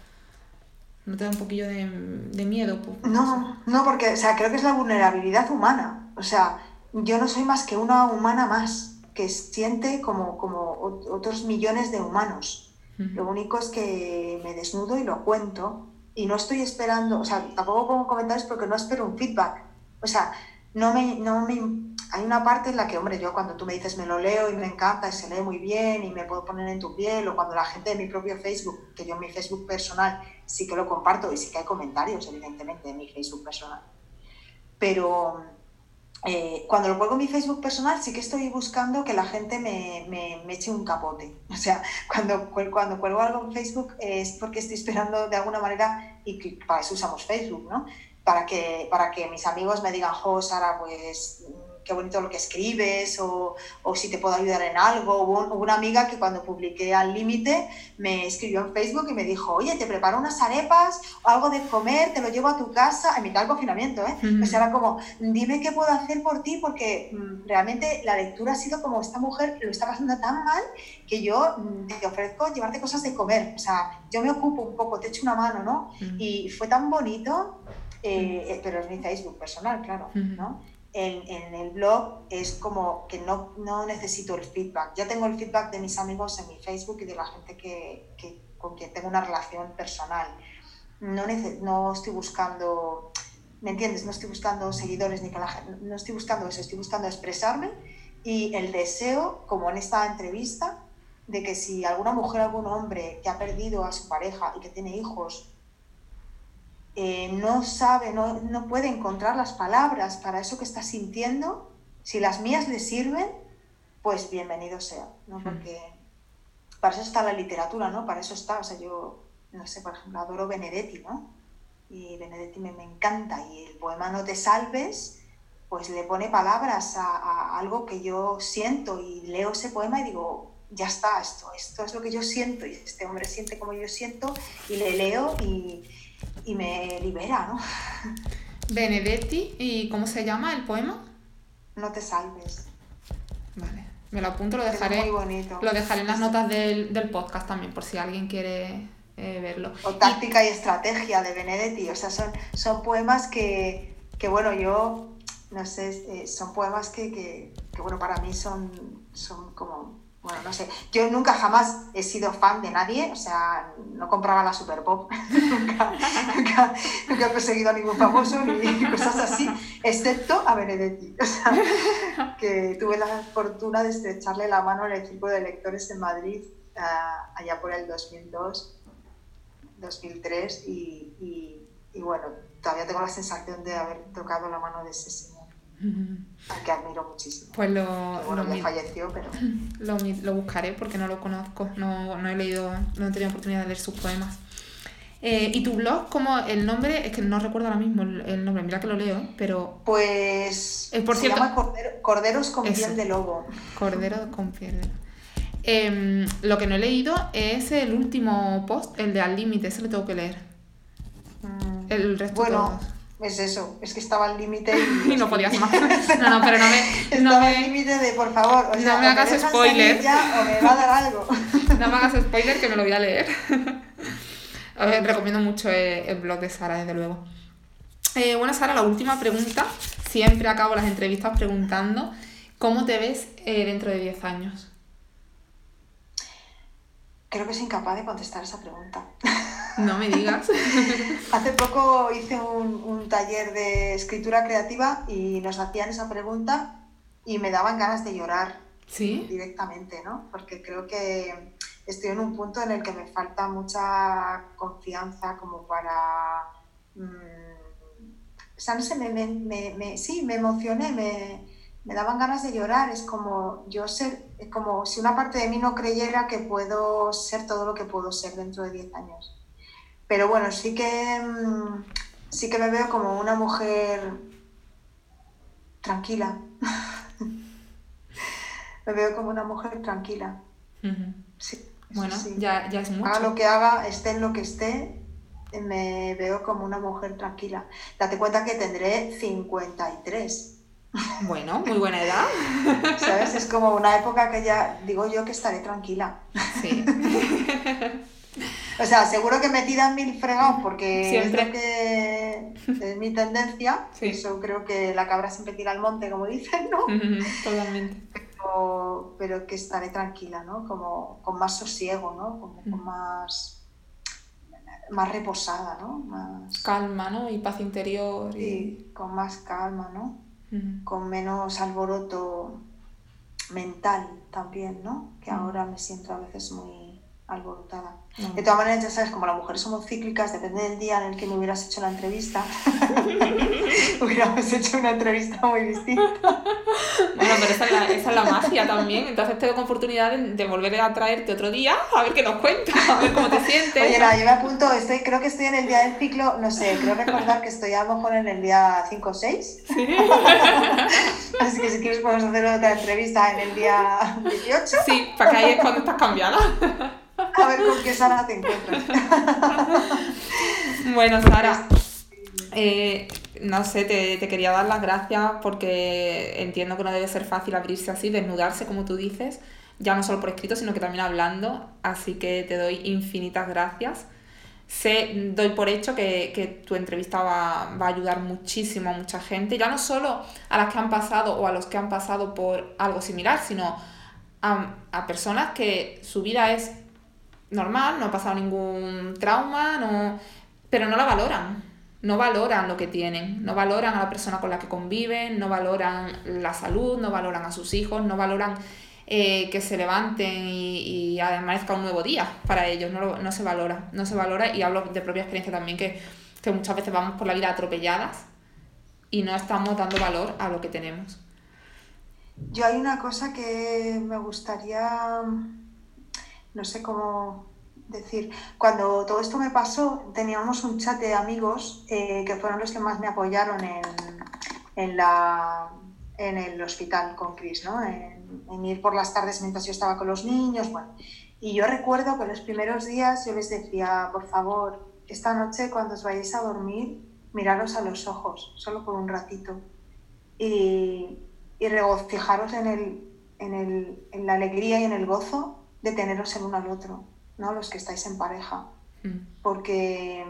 ¿No te da un poquillo de, miedo? no, no, porque o sea, creo que es la vulnerabilidad humana. O sea, yo no soy más que una humana más, que siente como, como otros millones de humanos. Lo único es que me desnudo y lo cuento y no estoy esperando, o sea, tampoco pongo comentarios porque no espero un feedback. O sea, no me, no me, hay una parte en la que, hombre, yo cuando tú me dices me lo leo y me encanta y se lee muy bien y me puedo poner en tu piel, o cuando la gente de mi propio Facebook, que yo en mi Facebook personal sí que lo comparto y sí que hay comentarios, evidentemente, en mi Facebook personal. Pero eh, cuando lo cuelgo en mi Facebook personal sí que estoy buscando que la gente me, me, me eche un capote. O sea, cuando, cuando cuelgo algo en Facebook es porque estoy esperando de alguna manera, y que para eso usamos Facebook, ¿no? Para que, para que mis amigos me digan, jo, Sara, pues qué bonito lo que escribes o, o si te puedo ayudar en algo. Hubo, una amiga que cuando publiqué Al Límite me escribió en Facebook y me dijo, oye, te preparo unas arepas o algo de comer, te lo llevo a tu casa, en mitad del confinamiento, ¿eh? O sea, era como, dime qué puedo hacer por ti porque mm, realmente la lectura ha sido como esta mujer lo está pasando tan mal que yo mm, te ofrezco llevarte cosas de comer. O sea, yo me ocupo un poco, te echo una mano, ¿no? Y fue tan bonito. Eh, pero es mi Facebook personal, claro, ¿no? en, el blog es como que no, no, necesito el feedback. Ya tengo el feedback de mis amigos en mi Facebook y de la gente que, que con quien tengo una relación personal. No, no estoy buscando, ¿me entiendes? No estoy buscando seguidores ni que la gente, no estoy buscando eso, estoy buscando expresarme y el deseo, como en esta entrevista, de que si alguna mujer, algún hombre que ha perdido a su pareja y que tiene hijos eh, no sabe, no, no, puede encontrar las palabras para eso que está sintiendo, si las mías le sirven, pues bienvenido sea, ¿no? Porque para eso está la literatura, ¿no? Para eso está, o sea, yo, no sé, por ejemplo, adoro Benedetti, ¿no? Y Benedetti me, me encanta, y el poema No te salves, pues le pone palabras a, a, algo que yo siento y leo ese poema y digo, ya está, esto, esto es lo que yo siento y este hombre siente como yo siento y le leo y, y me libera, ¿no? Benedetti, ¿y cómo se llama el poema? No te salves. Vale, me lo apunto, lo dejaré. muy bonito. Lo dejaré en las notas del, del podcast también, por si alguien quiere eh, verlo. O táctica y... estrategia de Benedetti, o sea, son, son poemas que, que, bueno, yo, no sé, eh, son poemas que, que, que, bueno, para mí son, son como bueno, no sé, yo nunca jamás he sido fan de nadie, o sea, no compraba la Super Pop, [LAUGHS] nunca, nunca, he perseguido a ningún famoso ni cosas así, excepto a Benedetti, o sea, que tuve la fortuna de estrecharle la mano el círculo de lectores en Madrid uh, allá por el 2002, 2003 y, y, y bueno, todavía tengo la sensación de haber tocado la mano de ese señor al que admiro muchísimo. Pues lo, bueno, lo falleció, pero... [CLEARS THROAT] Lo, lo, buscaré porque no lo conozco, no, no, he leído, no he tenido oportunidad de leer sus poemas. Eh, ¿Y tu blog, como el nombre? Es que no recuerdo ahora mismo el, nombre, mira que lo leo, pero... Pues eh, por se llama Corderos con piel de lobo. Cordero con piel de lobo. Em, lo que no he leído es el último post, el de Al Límite, ese lo tengo que leer. Mm, el resto bueno, es eso, es que estaba al límite y... [LAUGHS] no podías [LAUGHS] más. No, no, pero no me... Estaba no al límite de, por favor, o no me hagas spoiler. Ya, o me va a dar algo. [LAUGHS] No me hagas spoiler que me lo voy a leer. A ver, recomiendo mucho eh, el blog de Sara, desde luego. Eh, bueno, Sara, la última pregunta. Siempre acabo las entrevistas preguntando, ¿cómo te ves eh, dentro de 10 años? Creo que es incapaz de contestar esa pregunta. No me digas. [LAUGHS] Hace poco hice un, taller de escritura creativa y nos hacían esa pregunta y me daban ganas de llorar ¿Sí? directamente, ¿no? Porque creo que estoy en un punto en el que me falta mucha confianza como para mm, sea, no sé, me, me, me, sí, me emocioné, me, me daban ganas de llorar. Es como yo ser, es como si una parte de mí no creyera que puedo ser todo lo que puedo ser dentro de 10 años. Pero bueno, sí que, mm, sí que me veo como una mujer tranquila. [LAUGHS] me veo como una mujer tranquila. sí, bueno, Ya, ya es mucho. Haga lo que haga, esté en lo que esté, me veo como una mujer tranquila. Date cuenta que tendré 53. Bueno, muy buena edad. [LAUGHS] ¿Sabes? Es como una época que ya digo yo que estaré tranquila. Sí. [LAUGHS] o sea, seguro que metida en mil fregados porque siempre que es mi tendencia. Eso creo que la cabra siempre tira al monte, como dicen, ¿no? totalmente. Pero, pero, que estaré tranquila, ¿no? Como con más sosiego, ¿no? Como con más más reposada, ¿no? Más... Calma, ¿no? Y paz interior. Y... con más calma, ¿no? Con menos alboroto mental también, ¿no? Que ahora me siento a veces muy alborotada. De todas maneras, ya sabes, como las mujeres somos cíclicas, depende del día en el que me hubieras hecho la entrevista, [LAUGHS] hubiéramos hecho una entrevista muy distinta. Bueno, pero esa es, la, esa es la magia también. Entonces te doy oportunidad de, volver a traerte otro día a ver qué nos cuentas, a ver cómo te [LAUGHS] sientes. Oye, nada, yo me apunto, estoy, creo que estoy en el día del ciclo, no sé, creo recordar que estoy a lo mejor en el día 5 o 6. Sí. [LAUGHS] Así que si quieres podemos hacer otra entrevista en el día 18. Sí, para que ahí es cuando estás cambiada. A ver con qué Sara te encuentras. [LAUGHS] bueno, Sara, eh, no sé, te, te, quería dar las gracias porque entiendo que no debe ser fácil abrirse así, desnudarse, como tú dices, ya no solo por escrito, sino que también hablando. Así que te doy infinitas gracias. Sé, doy por hecho que, que tu entrevista va, va, a ayudar muchísimo a mucha gente, ya no solo a las que han pasado o a los que han pasado por algo similar, sino a, a personas que su vida es normal, no ha pasado ningún trauma, no, pero no la valoran. No valoran lo que tienen, no valoran a la persona con la que conviven, no valoran la salud, no valoran a sus hijos, no valoran eh, que se levanten y, y amanezca un nuevo día para ellos, no, no, se valora, no se valora y hablo de propia experiencia también que, que muchas veces vamos por la vida atropelladas y no estamos dando valor a lo que tenemos. Yo hay una cosa que me gustaría no sé cómo decir, cuando todo esto me pasó, teníamos un chat de amigos eh, que fueron los que más me apoyaron en, en, la, en el hospital con Chris, ¿no? En, ir por las tardes mientras yo estaba con los niños, bueno. Y yo recuerdo que los primeros días yo les decía, por favor, esta noche cuando os vayáis a dormir, miraros a los ojos, solo por un ratito, y, y regocijaros en, el, en, el, en la alegría y en el gozo de teneros el uno al otro, ¿no? Los que estáis en pareja. Mm. Porque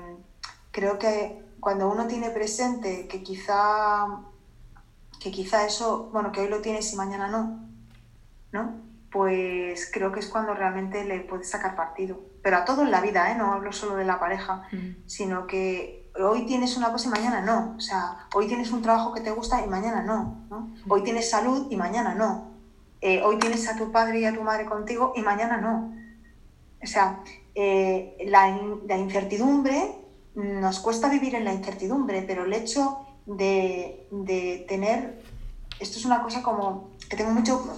creo que cuando uno tiene presente que quizá, que quizá eso, bueno, que hoy lo tienes y mañana no, ¿no? Pues creo que es cuando realmente le puedes sacar partido. Pero a todo en la vida, ¿eh? No hablo solo de la pareja, mm. sino que hoy tienes una cosa y mañana no. O sea, hoy tienes un trabajo que te gusta y mañana no. ¿no? Mm. Hoy tienes salud y mañana no. Eh, hoy tienes a tu padre y a tu madre contigo y mañana no. O sea, eh, la, la, incertidumbre, nos cuesta vivir en la incertidumbre, pero el hecho de, de, tener, esto es una cosa como, que tengo mucho,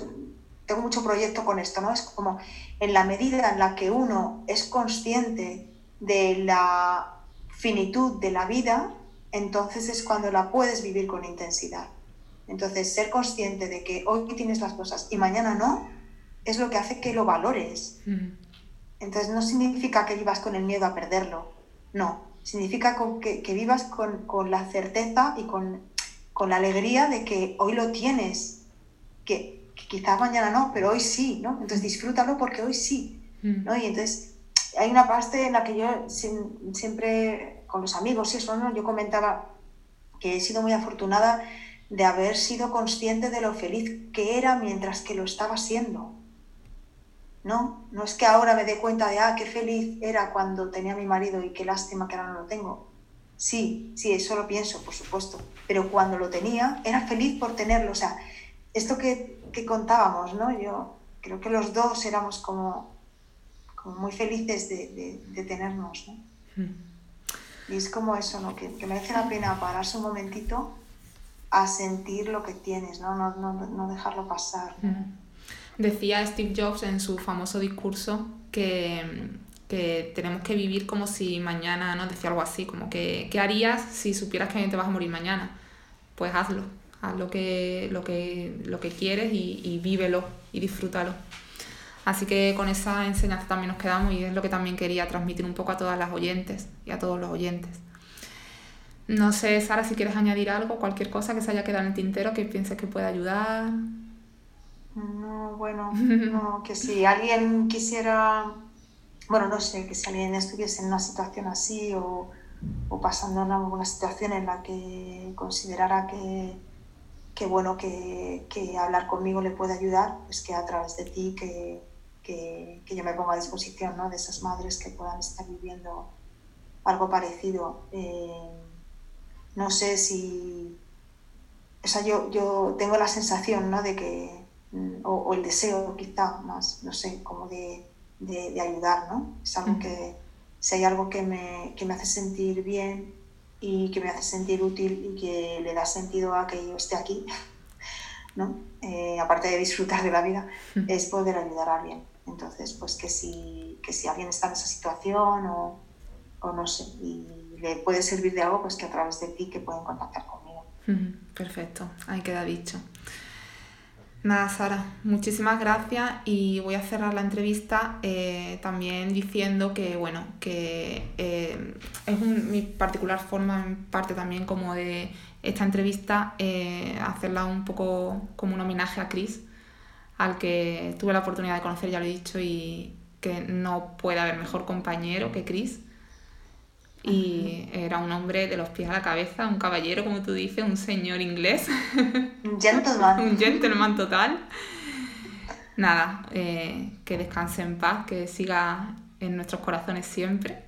tengo mucho proyecto con esto, ¿no? Es como en la medida en la que uno es consciente de la finitud de la vida, entonces es cuando la puedes vivir con intensidad. Entonces, ser consciente de que hoy tienes las cosas y mañana no, es lo que hace que lo valores. Entonces, no significa que vivas con el miedo a perderlo, no. Significa que, vivas con, la certeza y con, la alegría de que hoy lo tienes, que, quizás mañana no, pero hoy sí, ¿no? Entonces, disfrútalo porque hoy sí, ¿no? Y entonces, hay una parte en la que yo siempre, con los amigos y eso, ¿no? Yo comentaba que he sido muy afortunada de haber sido consciente de lo feliz que era mientras que lo estaba siendo. No, no es que ahora me dé cuenta de, ah, qué feliz era cuando tenía a mi marido y qué lástima que ahora no lo tengo. Sí, sí, eso lo pienso, por supuesto, pero cuando lo tenía era feliz por tenerlo. O sea, esto que, contábamos, ¿no? Yo creo que los dos éramos como, como muy felices de, tenernos, ¿no? Hmm. Y es como eso, ¿no? Que, que merece la pena pararse un momentito a sentir lo que tienes, ¿no? No, no, no dejarlo pasar. Decía Steve Jobs en su famoso discurso que, que, tenemos que vivir como si mañana, ¿no? Decía algo así, como que, ¿qué harías si supieras que te vas a morir mañana? Pues hazlo, haz lo que, lo que, lo que quieres y, y vívelo y disfrútalo. Así que con esa enseñanza también nos quedamos y es lo que también quería transmitir un poco a todas las oyentes y a todos los oyentes. No sé, Sara, si quieres añadir algo, cualquier cosa que se haya quedado en el tintero que pienses que pueda ayudar. No, bueno, [LAUGHS] no, que si alguien quisiera, bueno, no sé, que si alguien estuviese en una situación así o, o pasando en alguna situación en la que considerara que, que bueno, que, que, hablar conmigo le puede ayudar, pues que a través de ti que, que, que yo me ponga a disposición ¿no? de esas madres que puedan estar viviendo algo parecido. Eh, no sé si, o sea, yo, yo tengo la sensación, ¿no? De que, mm, o, el deseo quizá más, no sé, como de, de, ayudar, ¿no? Es algo que, si hay algo que me, que me hace sentir bien y que me hace sentir útil y que le da sentido a que yo esté aquí, [LAUGHS] ¿no? Eh, aparte de disfrutar de la vida, es poder ayudar a alguien. Entonces, pues que si, que si alguien está en esa situación o, o no sé, y puede servir de algo, pues que a través de ti que pueden contactar conmigo. Perfecto, ahí queda dicho. Nada, Sara, muchísimas gracias y voy a cerrar la entrevista eh, también diciendo que, bueno, que eh, es mi particular forma, en parte también como de esta entrevista, eh, hacerla un poco como un homenaje a Chris, al que tuve la oportunidad de conocer, ya lo he dicho, y que no puede haber mejor compañero que Chris y era un hombre de los pies a la cabeza, un caballero, como tú dices, un señor inglés. Un gentleman. [LAUGHS] un gentleman total. Nada, eh, que descanse en paz, que siga en nuestros corazones siempre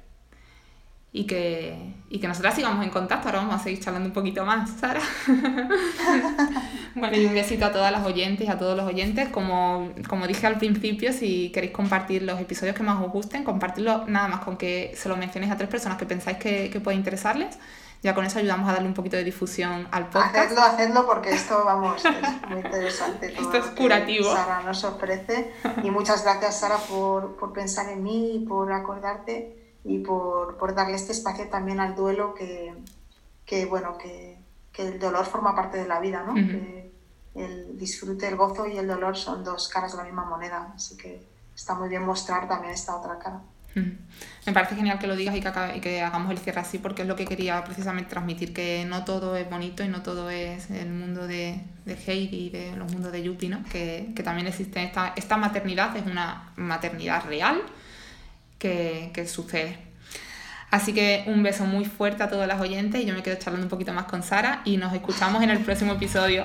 y que, y que nosotras sigamos en contacto. Ahora vamos a seguir charlando un poquito más, Sara. [LAUGHS] bueno, y un besito a todas las oyentes a todos los oyentes. Como, como dije al principio, si queréis compartir los episodios que más os gusten, compartirlo nada más con que se lo mencionéis a tres personas que pensáis que, que puede interesarles. Ya con eso ayudamos a darle un poquito de difusión al podcast. Hacedlo, hacedlo, porque esto, vamos, es muy interesante. Todo esto es curativo. Sara nos ofrece. Y muchas gracias, Sara, por, por pensar en mí y por acordarte y por, por, darle este espacio también al duelo que, que bueno, que, que, el dolor forma parte de la vida, ¿no? que el disfrute, el gozo y el dolor son dos caras de la misma moneda, así que está muy bien mostrar también esta otra cara. Me parece genial que lo digas y que, y que, hagamos el cierre así, porque es lo que quería precisamente transmitir, que no todo es bonito y no todo es el mundo de, de Heidi y de los mundos de Yuppie, ¿no? que, que también existe esta, esta maternidad, es una maternidad real, que, que sucede. Así que un beso muy fuerte a todas las oyentes y yo me quedo charlando un poquito más con Sara y nos escuchamos en el próximo episodio.